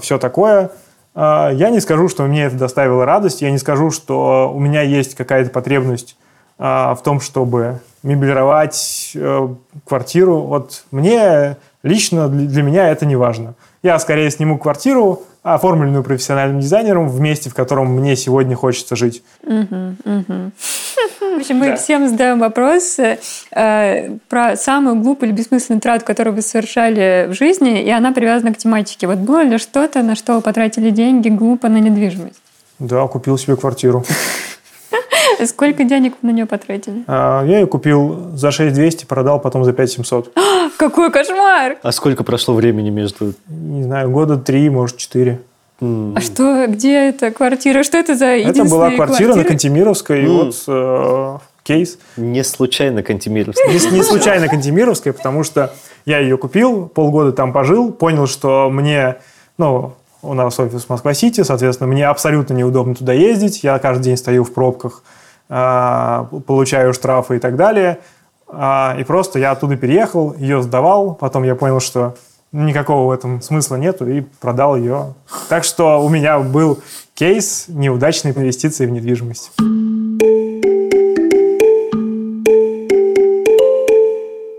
все такое. А, Я не скажу, что мне это доставило радость, я не скажу, что у меня есть какая-то потребность а, в том, чтобы меблировать э, квартиру. Вот мне лично, для меня это не важно. Я скорее сниму квартиру, оформленную профессиональным дизайнером, в месте, в котором мне сегодня хочется жить. В общем, мы всем задаем вопрос э, про самую глупую или бессмысленную трату, которую вы совершали в жизни, и она привязана к тематике. Вот было ли что-то, на что вы потратили деньги глупо на недвижимость? Да, купил себе квартиру. Сколько денег на нее потратили? А, Я ее купил за 6200, продал потом за 5700. Какой кошмар! А сколько прошло времени между... Не знаю, года три, может, четыре. А что, где эта квартира? Что это за Это была квартира на? Кантемировской, и вот э, кейс. Не случайно Кантемировский. Не, не случайно Кантемировская, потому что я ее купил, полгода там пожил, понял, что мне, ну, у нас офис в Москва-Сити, соответственно, мне абсолютно неудобно туда ездить. Я каждый день стою в пробках, а, получаю штрафы и так далее. А, И просто я оттуда переехал, ее сдавал, потом я понял, что никакого в этом смысла нету, и продал ее. Так что у меня был кейс неудачной инвестиции в недвижимость.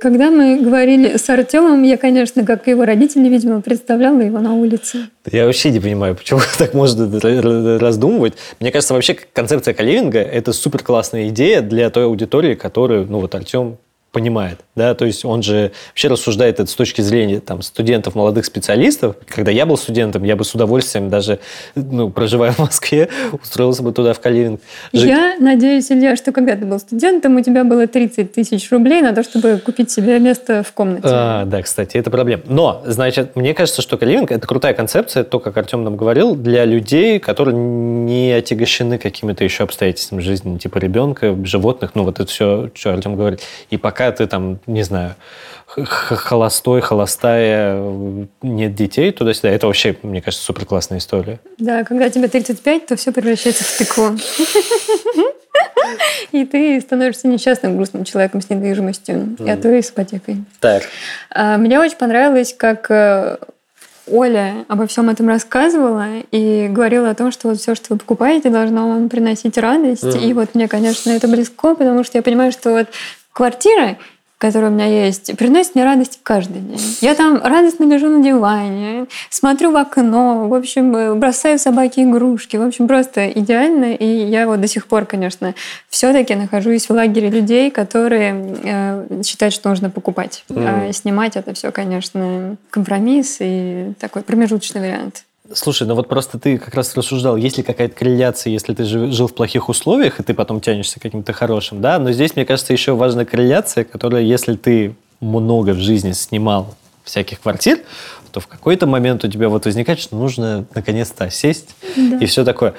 Когда мы говорили с Артемом, я, конечно, как и его родители, видимо, представляла его на улице. Я вообще не понимаю, почему так можно раздумывать. Мне кажется, вообще концепция каливинга – это супер классная идея для той аудитории, которую, ну вот Артем понимает, да, то есть он же вообще рассуждает это с точки зрения там студентов, молодых специалистов. Когда я был студентом, я бы с удовольствием даже, ну, проживая в Москве, устроился бы туда в каливинг. жить. Я надеюсь, Илья, что когда ты был студентом, у тебя было 30 тысяч рублей на то, чтобы купить себе место в комнате. А, да, кстати, это проблема. Но, значит, мне кажется, что каливинг – это крутая концепция, то, как Артем нам говорил, для людей, которые не отягощены какими-то еще обстоятельствами жизни, типа ребенка, животных, ну, вот это все, что Артем говорит. И пока ты там, не знаю, холостой, холостая, нет детей туда-сюда, это вообще, мне кажется, супер классная история. Да, когда тебе 35, то все превращается в тыкву. И ты становишься несчастным, грустным человеком с недвижимостью, а то и с ипотекой. Так. А, Мне очень понравилось, как э, Оля обо всем этом рассказывала и говорила о том, что вот все, что вы покупаете, должно вам приносить радость. Мгм. И вот мне, конечно, это близко, потому что я понимаю, что вот квартира, которая у меня есть, приносит мне радость каждый день. Я там радостно лежу на диване, смотрю в окно, в общем, бросаю собаке игрушки. В общем, просто идеально. И я вот до сих пор, конечно, все-таки нахожусь в лагере людей, которые э, считают, что нужно покупать. А снимать это все, конечно, компромисс и такой промежуточный вариант. Слушай, ну вот просто ты как раз рассуждал, есть ли какая-то корреляция, если ты жи- жил в плохих условиях, и ты потом тянешься к каким-то хорошим, да? Но здесь, мне кажется, еще важна корреляция, которая, если ты много в жизни снимал всяких квартир, то в какой-то момент у тебя вот возникает, что нужно наконец-то сесть и все такое.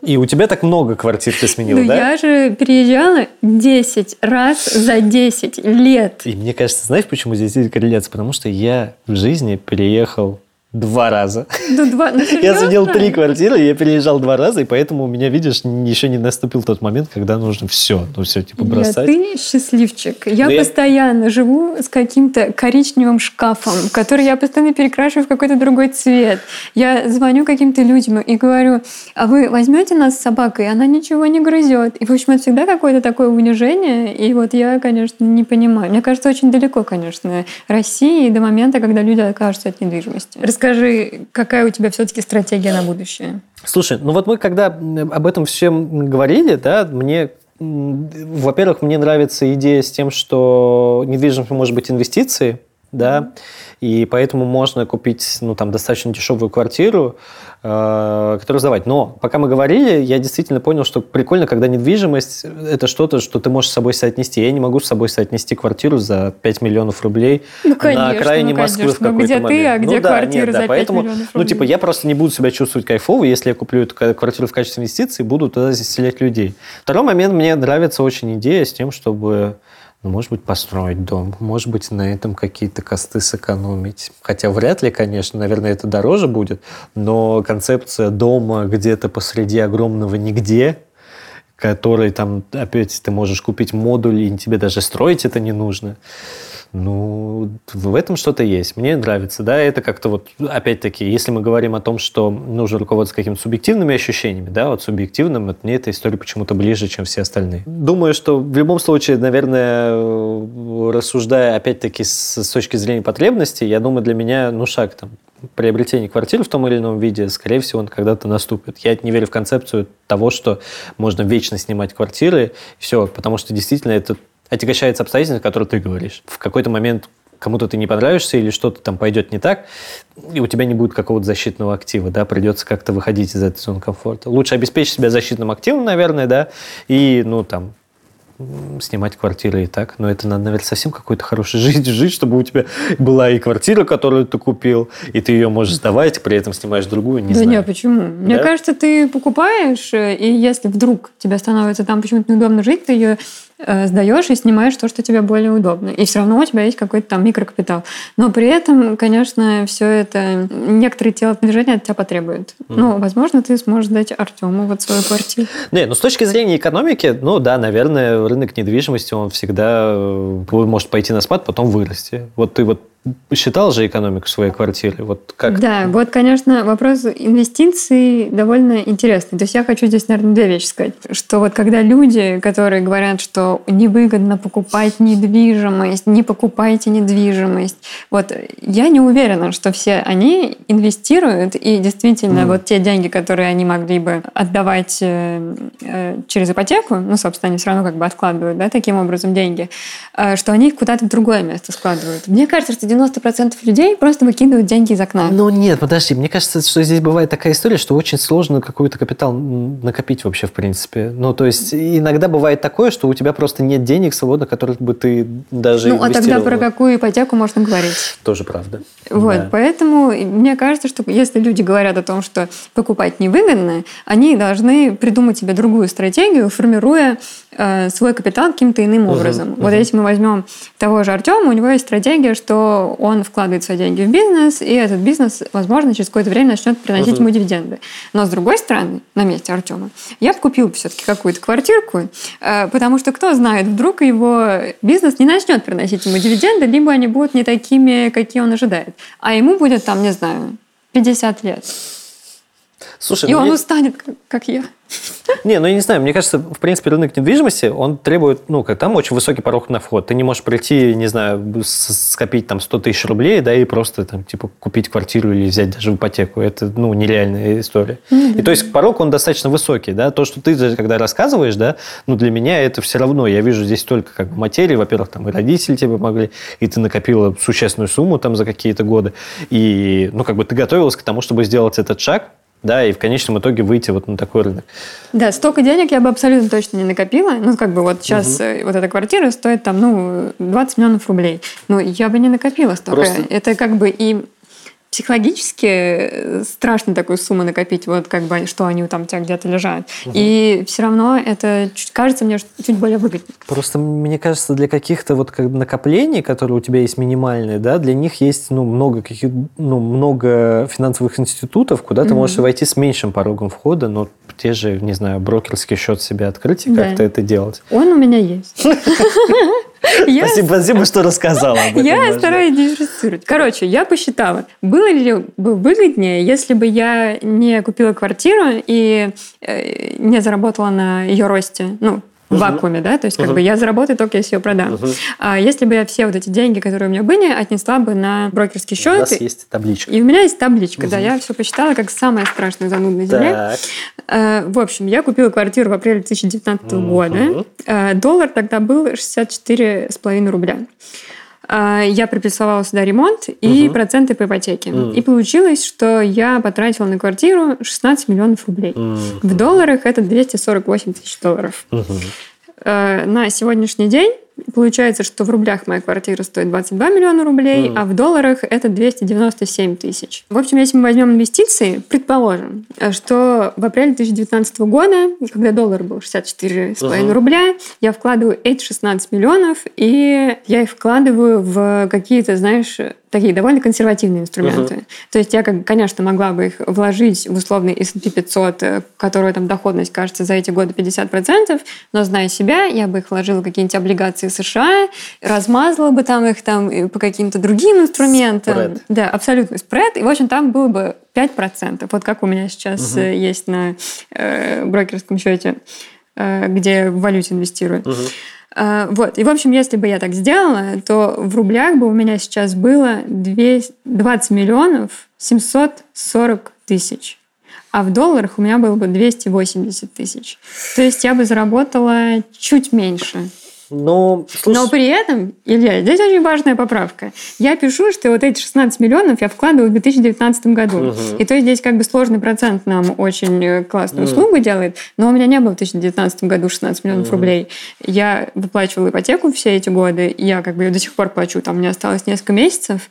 И у тебя так много квартир ты сменил, Ну, да? я же переезжала 10 раз за 10 лет. И мне кажется, знаешь, почему здесь есть корреляция? Потому что я в жизни переехал два раза. Ну, два, ну, Я сменил три квартиры, я переезжал два раза, и поэтому у меня, видишь, еще не наступил тот момент, когда нужно все, ну все, типа, бросать. ты счастливчик. Я я- постоянно живу с каким-то коричневым шкафом, который я постоянно перекрашиваю в какой-то другой цвет. Я звоню каким-то людям и говорю, а вы возьмете нас с собакой? Она ничего не грызет. И, в общем, это всегда какое-то такое унижение. И вот я, конечно, не понимаю. Мне кажется, очень далеко, конечно, России до момента, когда люди откажутся от недвижимости. Расскажи, какая у тебя все-таки стратегия на будущее? Слушай, ну вот мы когда об этом всем говорили, да, мне, во-первых, мне нравится идея с тем, что недвижимость может быть инвестицией, да, и поэтому можно купить, ну, там, достаточно дешевую квартиру, э, которую сдавать. Но пока мы говорили, я действительно понял, что прикольно, когда недвижимость – это что-то, что ты можешь с собой соотнести. Я не могу с собой соотнести квартиру за 5 миллионов рублей Ну, на конечно, окраине ну, Москвы в конечно. Ну, какой-то где ты, момент. а где ну, да, квартира нет, да, 5 поэтому, миллионов Ну, типа, рублей? я просто не буду себя чувствовать кайфово, если я куплю эту квартиру в качестве инвестиции, буду туда заселять людей. Второй момент, мне нравится очень идея с тем, чтобы ну, может быть, построить дом, может быть, на этом какие-то косты сэкономить. Хотя вряд ли, конечно, наверное, это дороже будет, но концепция дома где-то посреди огромного нигде, который там, опять, ты можешь купить модуль, и тебе даже строить это не нужно. Ну, в этом что-то есть. Мне нравится, да, это как-то вот, опять-таки, если мы говорим о том, что нужно руководствоваться какими-то субъективными ощущениями, да, вот субъективным, вот мне эта история почему-то ближе, чем все остальные. Думаю, что в любом случае, наверное, рассуждая, опять-таки, с, с точки зрения потребностей, я думаю, для меня, ну, шаг там, приобретение квартиры в том или ином виде, скорее всего, он когда-то наступит. Я не верю в концепцию того, что можно вечно снимать квартиры, все, потому что действительно это отягощается обстоятельствами, которые ты говоришь. В какой-то момент кому-то ты не понравишься или что-то там пойдет не так, и у тебя не будет какого-то защитного актива, да, придется как-то выходить из этой зоны комфорта. Лучше обеспечить себя защитным активом, наверное, да, и, ну, там, снимать квартиры и так. Но это надо, наверное, совсем какой-то хорошей жизнью жить, чтобы у тебя была и квартира, которую ты купил, и ты ее можешь сдавать, при этом снимаешь другую, не да знаю. нет, почему? Мне Да? кажется, ты покупаешь, э, и если вдруг тебе становится там почему-то неудобно жить, ты ее сдаешь и снимаешь то, что тебе более удобно. И все равно у тебя есть какой-то там микрокапитал. Но при этом, конечно, все это некоторые телодвижения от тебя потребуют. Ну, возможно, ты сможешь дать Артему вот свою квартиру. Не, ну с точки зрения экономики, ну да, наверное, рынок недвижимости, он всегда э, может пойти на спад, потом вырасти. Вот ты вот считал же экономику своей квартиры? Вот как? Да, вот, конечно, вопрос инвестиций довольно интересный. То есть я хочу здесь, наверное, две вещи сказать. Что вот когда люди, которые говорят, что невыгодно покупать недвижимость, не покупайте недвижимость, вот я не уверена, что все они инвестируют, и действительно mm. вот те деньги, которые они могли бы отдавать э, э, через ипотеку, ну, собственно, они все равно как бы откладывают, да, таким образом деньги, э, что они их куда-то в другое место складывают. Мне кажется, что 90% людей просто выкидывают деньги из окна. Ну нет, подожди, мне кажется, что здесь бывает такая история, что очень сложно какой-то капитал накопить вообще в принципе. Ну то есть иногда бывает такое, что у тебя просто нет денег свободно, которых бы ты даже Ну а тогда про какую ипотеку можно говорить? Тоже правда. Вот, да. поэтому мне кажется, что если люди говорят о том, что покупать невыгодно, они должны придумать себе другую стратегию, формируя свой капитал каким-то иным образом. Uh-huh, вот uh-huh. если мы возьмем того же Артема, у него есть стратегия, что он вкладывает свои деньги в бизнес, и этот бизнес, возможно, через какое-то время начнет приносить uh-huh. ему дивиденды. Но с другой стороны, на месте Артема, я бы купил все-таки какую-то квартирку, э, потому что кто знает, вдруг его бизнес не начнет приносить ему дивиденды, либо они будут не такими, какие он ожидает. А ему будет там, не знаю, 50 лет. Слушай, и ну он мне... устанет, как я. Не, ну я не знаю, мне кажется, в принципе, рынок недвижимости, он требует, ну, как там очень высокий порог на вход. Ты не можешь прийти, не знаю, скопить там 100 тысяч рублей, да, и просто там, типа, купить квартиру или взять даже в ипотеку. Это, ну, нереальная история. Mm-hmm. И то есть порог, он достаточно высокий, да. То, что ты, когда рассказываешь, да, ну, для меня это все равно, я вижу здесь только как бы материи, во-первых, там и родители тебе помогли, и ты накопила существенную сумму там за какие-то годы, и, ну, как бы ты готовилась к тому, чтобы сделать этот шаг, да, и в конечном итоге выйти вот на такой рынок. Да, столько денег я бы абсолютно точно не накопила. Ну, как бы вот сейчас угу. вот эта квартира стоит там, ну, 20 миллионов рублей. Ну, я бы не накопила столько. Просто... Это как бы и психологически э, страшно такую сумму накопить, вот как бы, что они там у тебя где-то лежат. Угу. И все равно это чуть, кажется мне чуть более выгодно. Просто мне кажется, для каких-то вот как накоплений, которые у тебя есть минимальные, да, для них есть ну, много каких ну, много финансовых институтов, куда ты угу. можешь войти с меньшим порогом входа, но те же, не знаю, брокерский счет себе открыть и да. как-то это делать. Он у меня есть. Я... Спасибо, спасибо, что рассказала об этом. Я даже. стараюсь диверсифицировать. Короче, я посчитала, было ли бы выгоднее, если бы я не купила квартиру и э, не заработала на ее росте, ну, в вакууме, да, то есть как бы я заработаю только если ее продам. А если бы я все вот эти деньги, которые у меня были, отнесла бы на брокерский счет. У нас есть табличка. И у меня есть табличка, да, я все посчитала как самое страшное зануда на земле. Так. В общем, я купила квартиру в апреле 2019 года. Э, доллар тогда был 64,5 рубля. А, я приплюсовала сюда ремонт и угу. проценты по ипотеке. Угу. И получилось, что я потратила на квартиру 16 миллионов рублей. Угу. В долларах это 248 тысяч долларов. Угу. На сегодняшний день Получается, что в рублях моя квартира стоит 22 миллиона рублей, mm. а в долларах это 297 тысяч. В общем, если мы возьмем инвестиции, предположим, что в апреле 2019 года, когда доллар был 64,5 uh-huh. рубля, я вкладываю эти 16 миллионов, и я их вкладываю в какие-то, знаешь, такие довольно консервативные инструменты. Uh-huh. То есть я, конечно, могла бы их вложить в условный S&P 500, э, которого там доходность, кажется, за эти годы 50%, но зная себя, я бы их вложила в какие-нибудь облигации США, размазала бы там их там по каким-то другим инструментам. Спред. Да, абсолютно спред. И, в общем, там было бы 5%. Вот как у меня сейчас Uh-huh. есть на э, брокерском счете, где в валюте инвестирую. Uh-huh. А, вот. И, в общем, если бы я так сделала, то в рублях бы у меня сейчас было 20 миллионов 740 тысяч. А в долларах у меня было бы 280 тысяч. То есть я бы заработала чуть меньше. Но, слушай... Но при этом, Илья, здесь очень важная поправка. Я пишу, что вот эти 16 миллионов я вкладываю в 2019 году. Угу. И то есть здесь как бы сложный процент нам очень э, классную угу. услугу делает, но у меня не было в 2019 году 16 миллионов угу. рублей. Я выплачивала ипотеку все эти годы, я как бы ее до сих пор плачу, там у меня осталось несколько месяцев.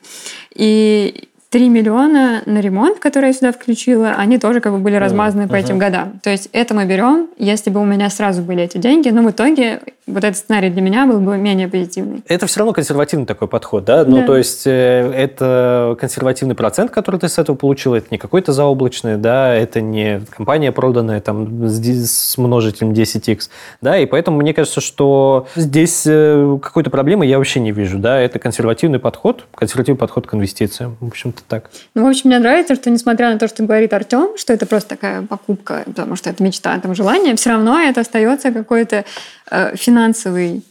И 3 миллиона на ремонт, который я сюда включила, они тоже как бы были размазаны uh-huh. по этим годам. То есть это мы берем, если бы у меня сразу были эти деньги, но в итоге вот этот сценарий для меня был бы менее позитивный. Это все равно консервативный такой подход, да? Ну, Да. то есть э, это консервативный процент, который ты с этого получил, это не какой-то заоблачный, да, это не компания проданная там с множителем 10x, да, и поэтому мне кажется, что здесь э, какой-то проблемы я вообще не вижу, да, это консервативный подход, консервативный подход к инвестициям, в общем-то так. Ну, в общем, мне нравится, что несмотря на то, что говорит Артем, что это просто такая покупка, потому что это мечта, там желание, все равно это остается какой-то э, финансовой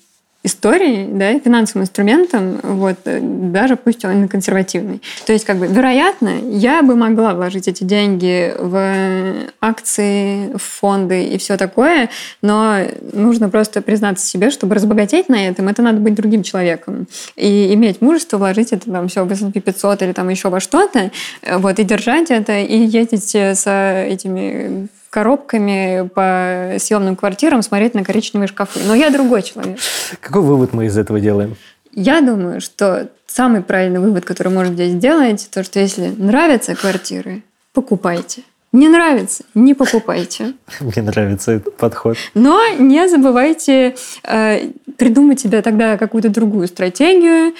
историей, да, финансовым инструментом, вот, э, даже пусть он консервативный. То есть, как бы, вероятно, я бы могла вложить эти деньги в акции, в фонды и все такое, но нужно просто признаться себе, чтобы разбогатеть на этом, это надо быть другим человеком и иметь мужество вложить это там все в S&P 500 или там еще во что-то, э, вот, и держать это, и ездить э, с этими коробками по съемным квартирам, смотреть на коричневые шкафы. Но я другой человек. Какой вывод мы из этого делаем? Я думаю, что самый правильный вывод, который можно здесь сделать, то, что если нравятся квартиры, покупайте. Не нравится, не покупайте. Мне нравится этот подход. Но не забывайте э, придумать себе тогда какую-то другую стратегию,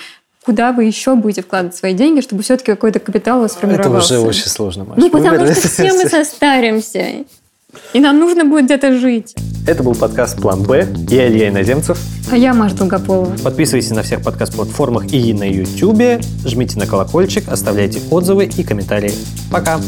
куда вы еще будете вкладывать свои деньги, чтобы все-таки какой-то капитал у вас Это сформировался. уже очень сложно, Маша. Ну, потому что все мы состаримся. И нам нужно будет где-то жить. Это был подкаст «План Б». Я Илья Иноземцев. А я Маша Долгополова. Подписывайтесь на всех подкаст-платформах и на YouTube. Жмите на колокольчик, оставляйте отзывы и комментарии. Пока!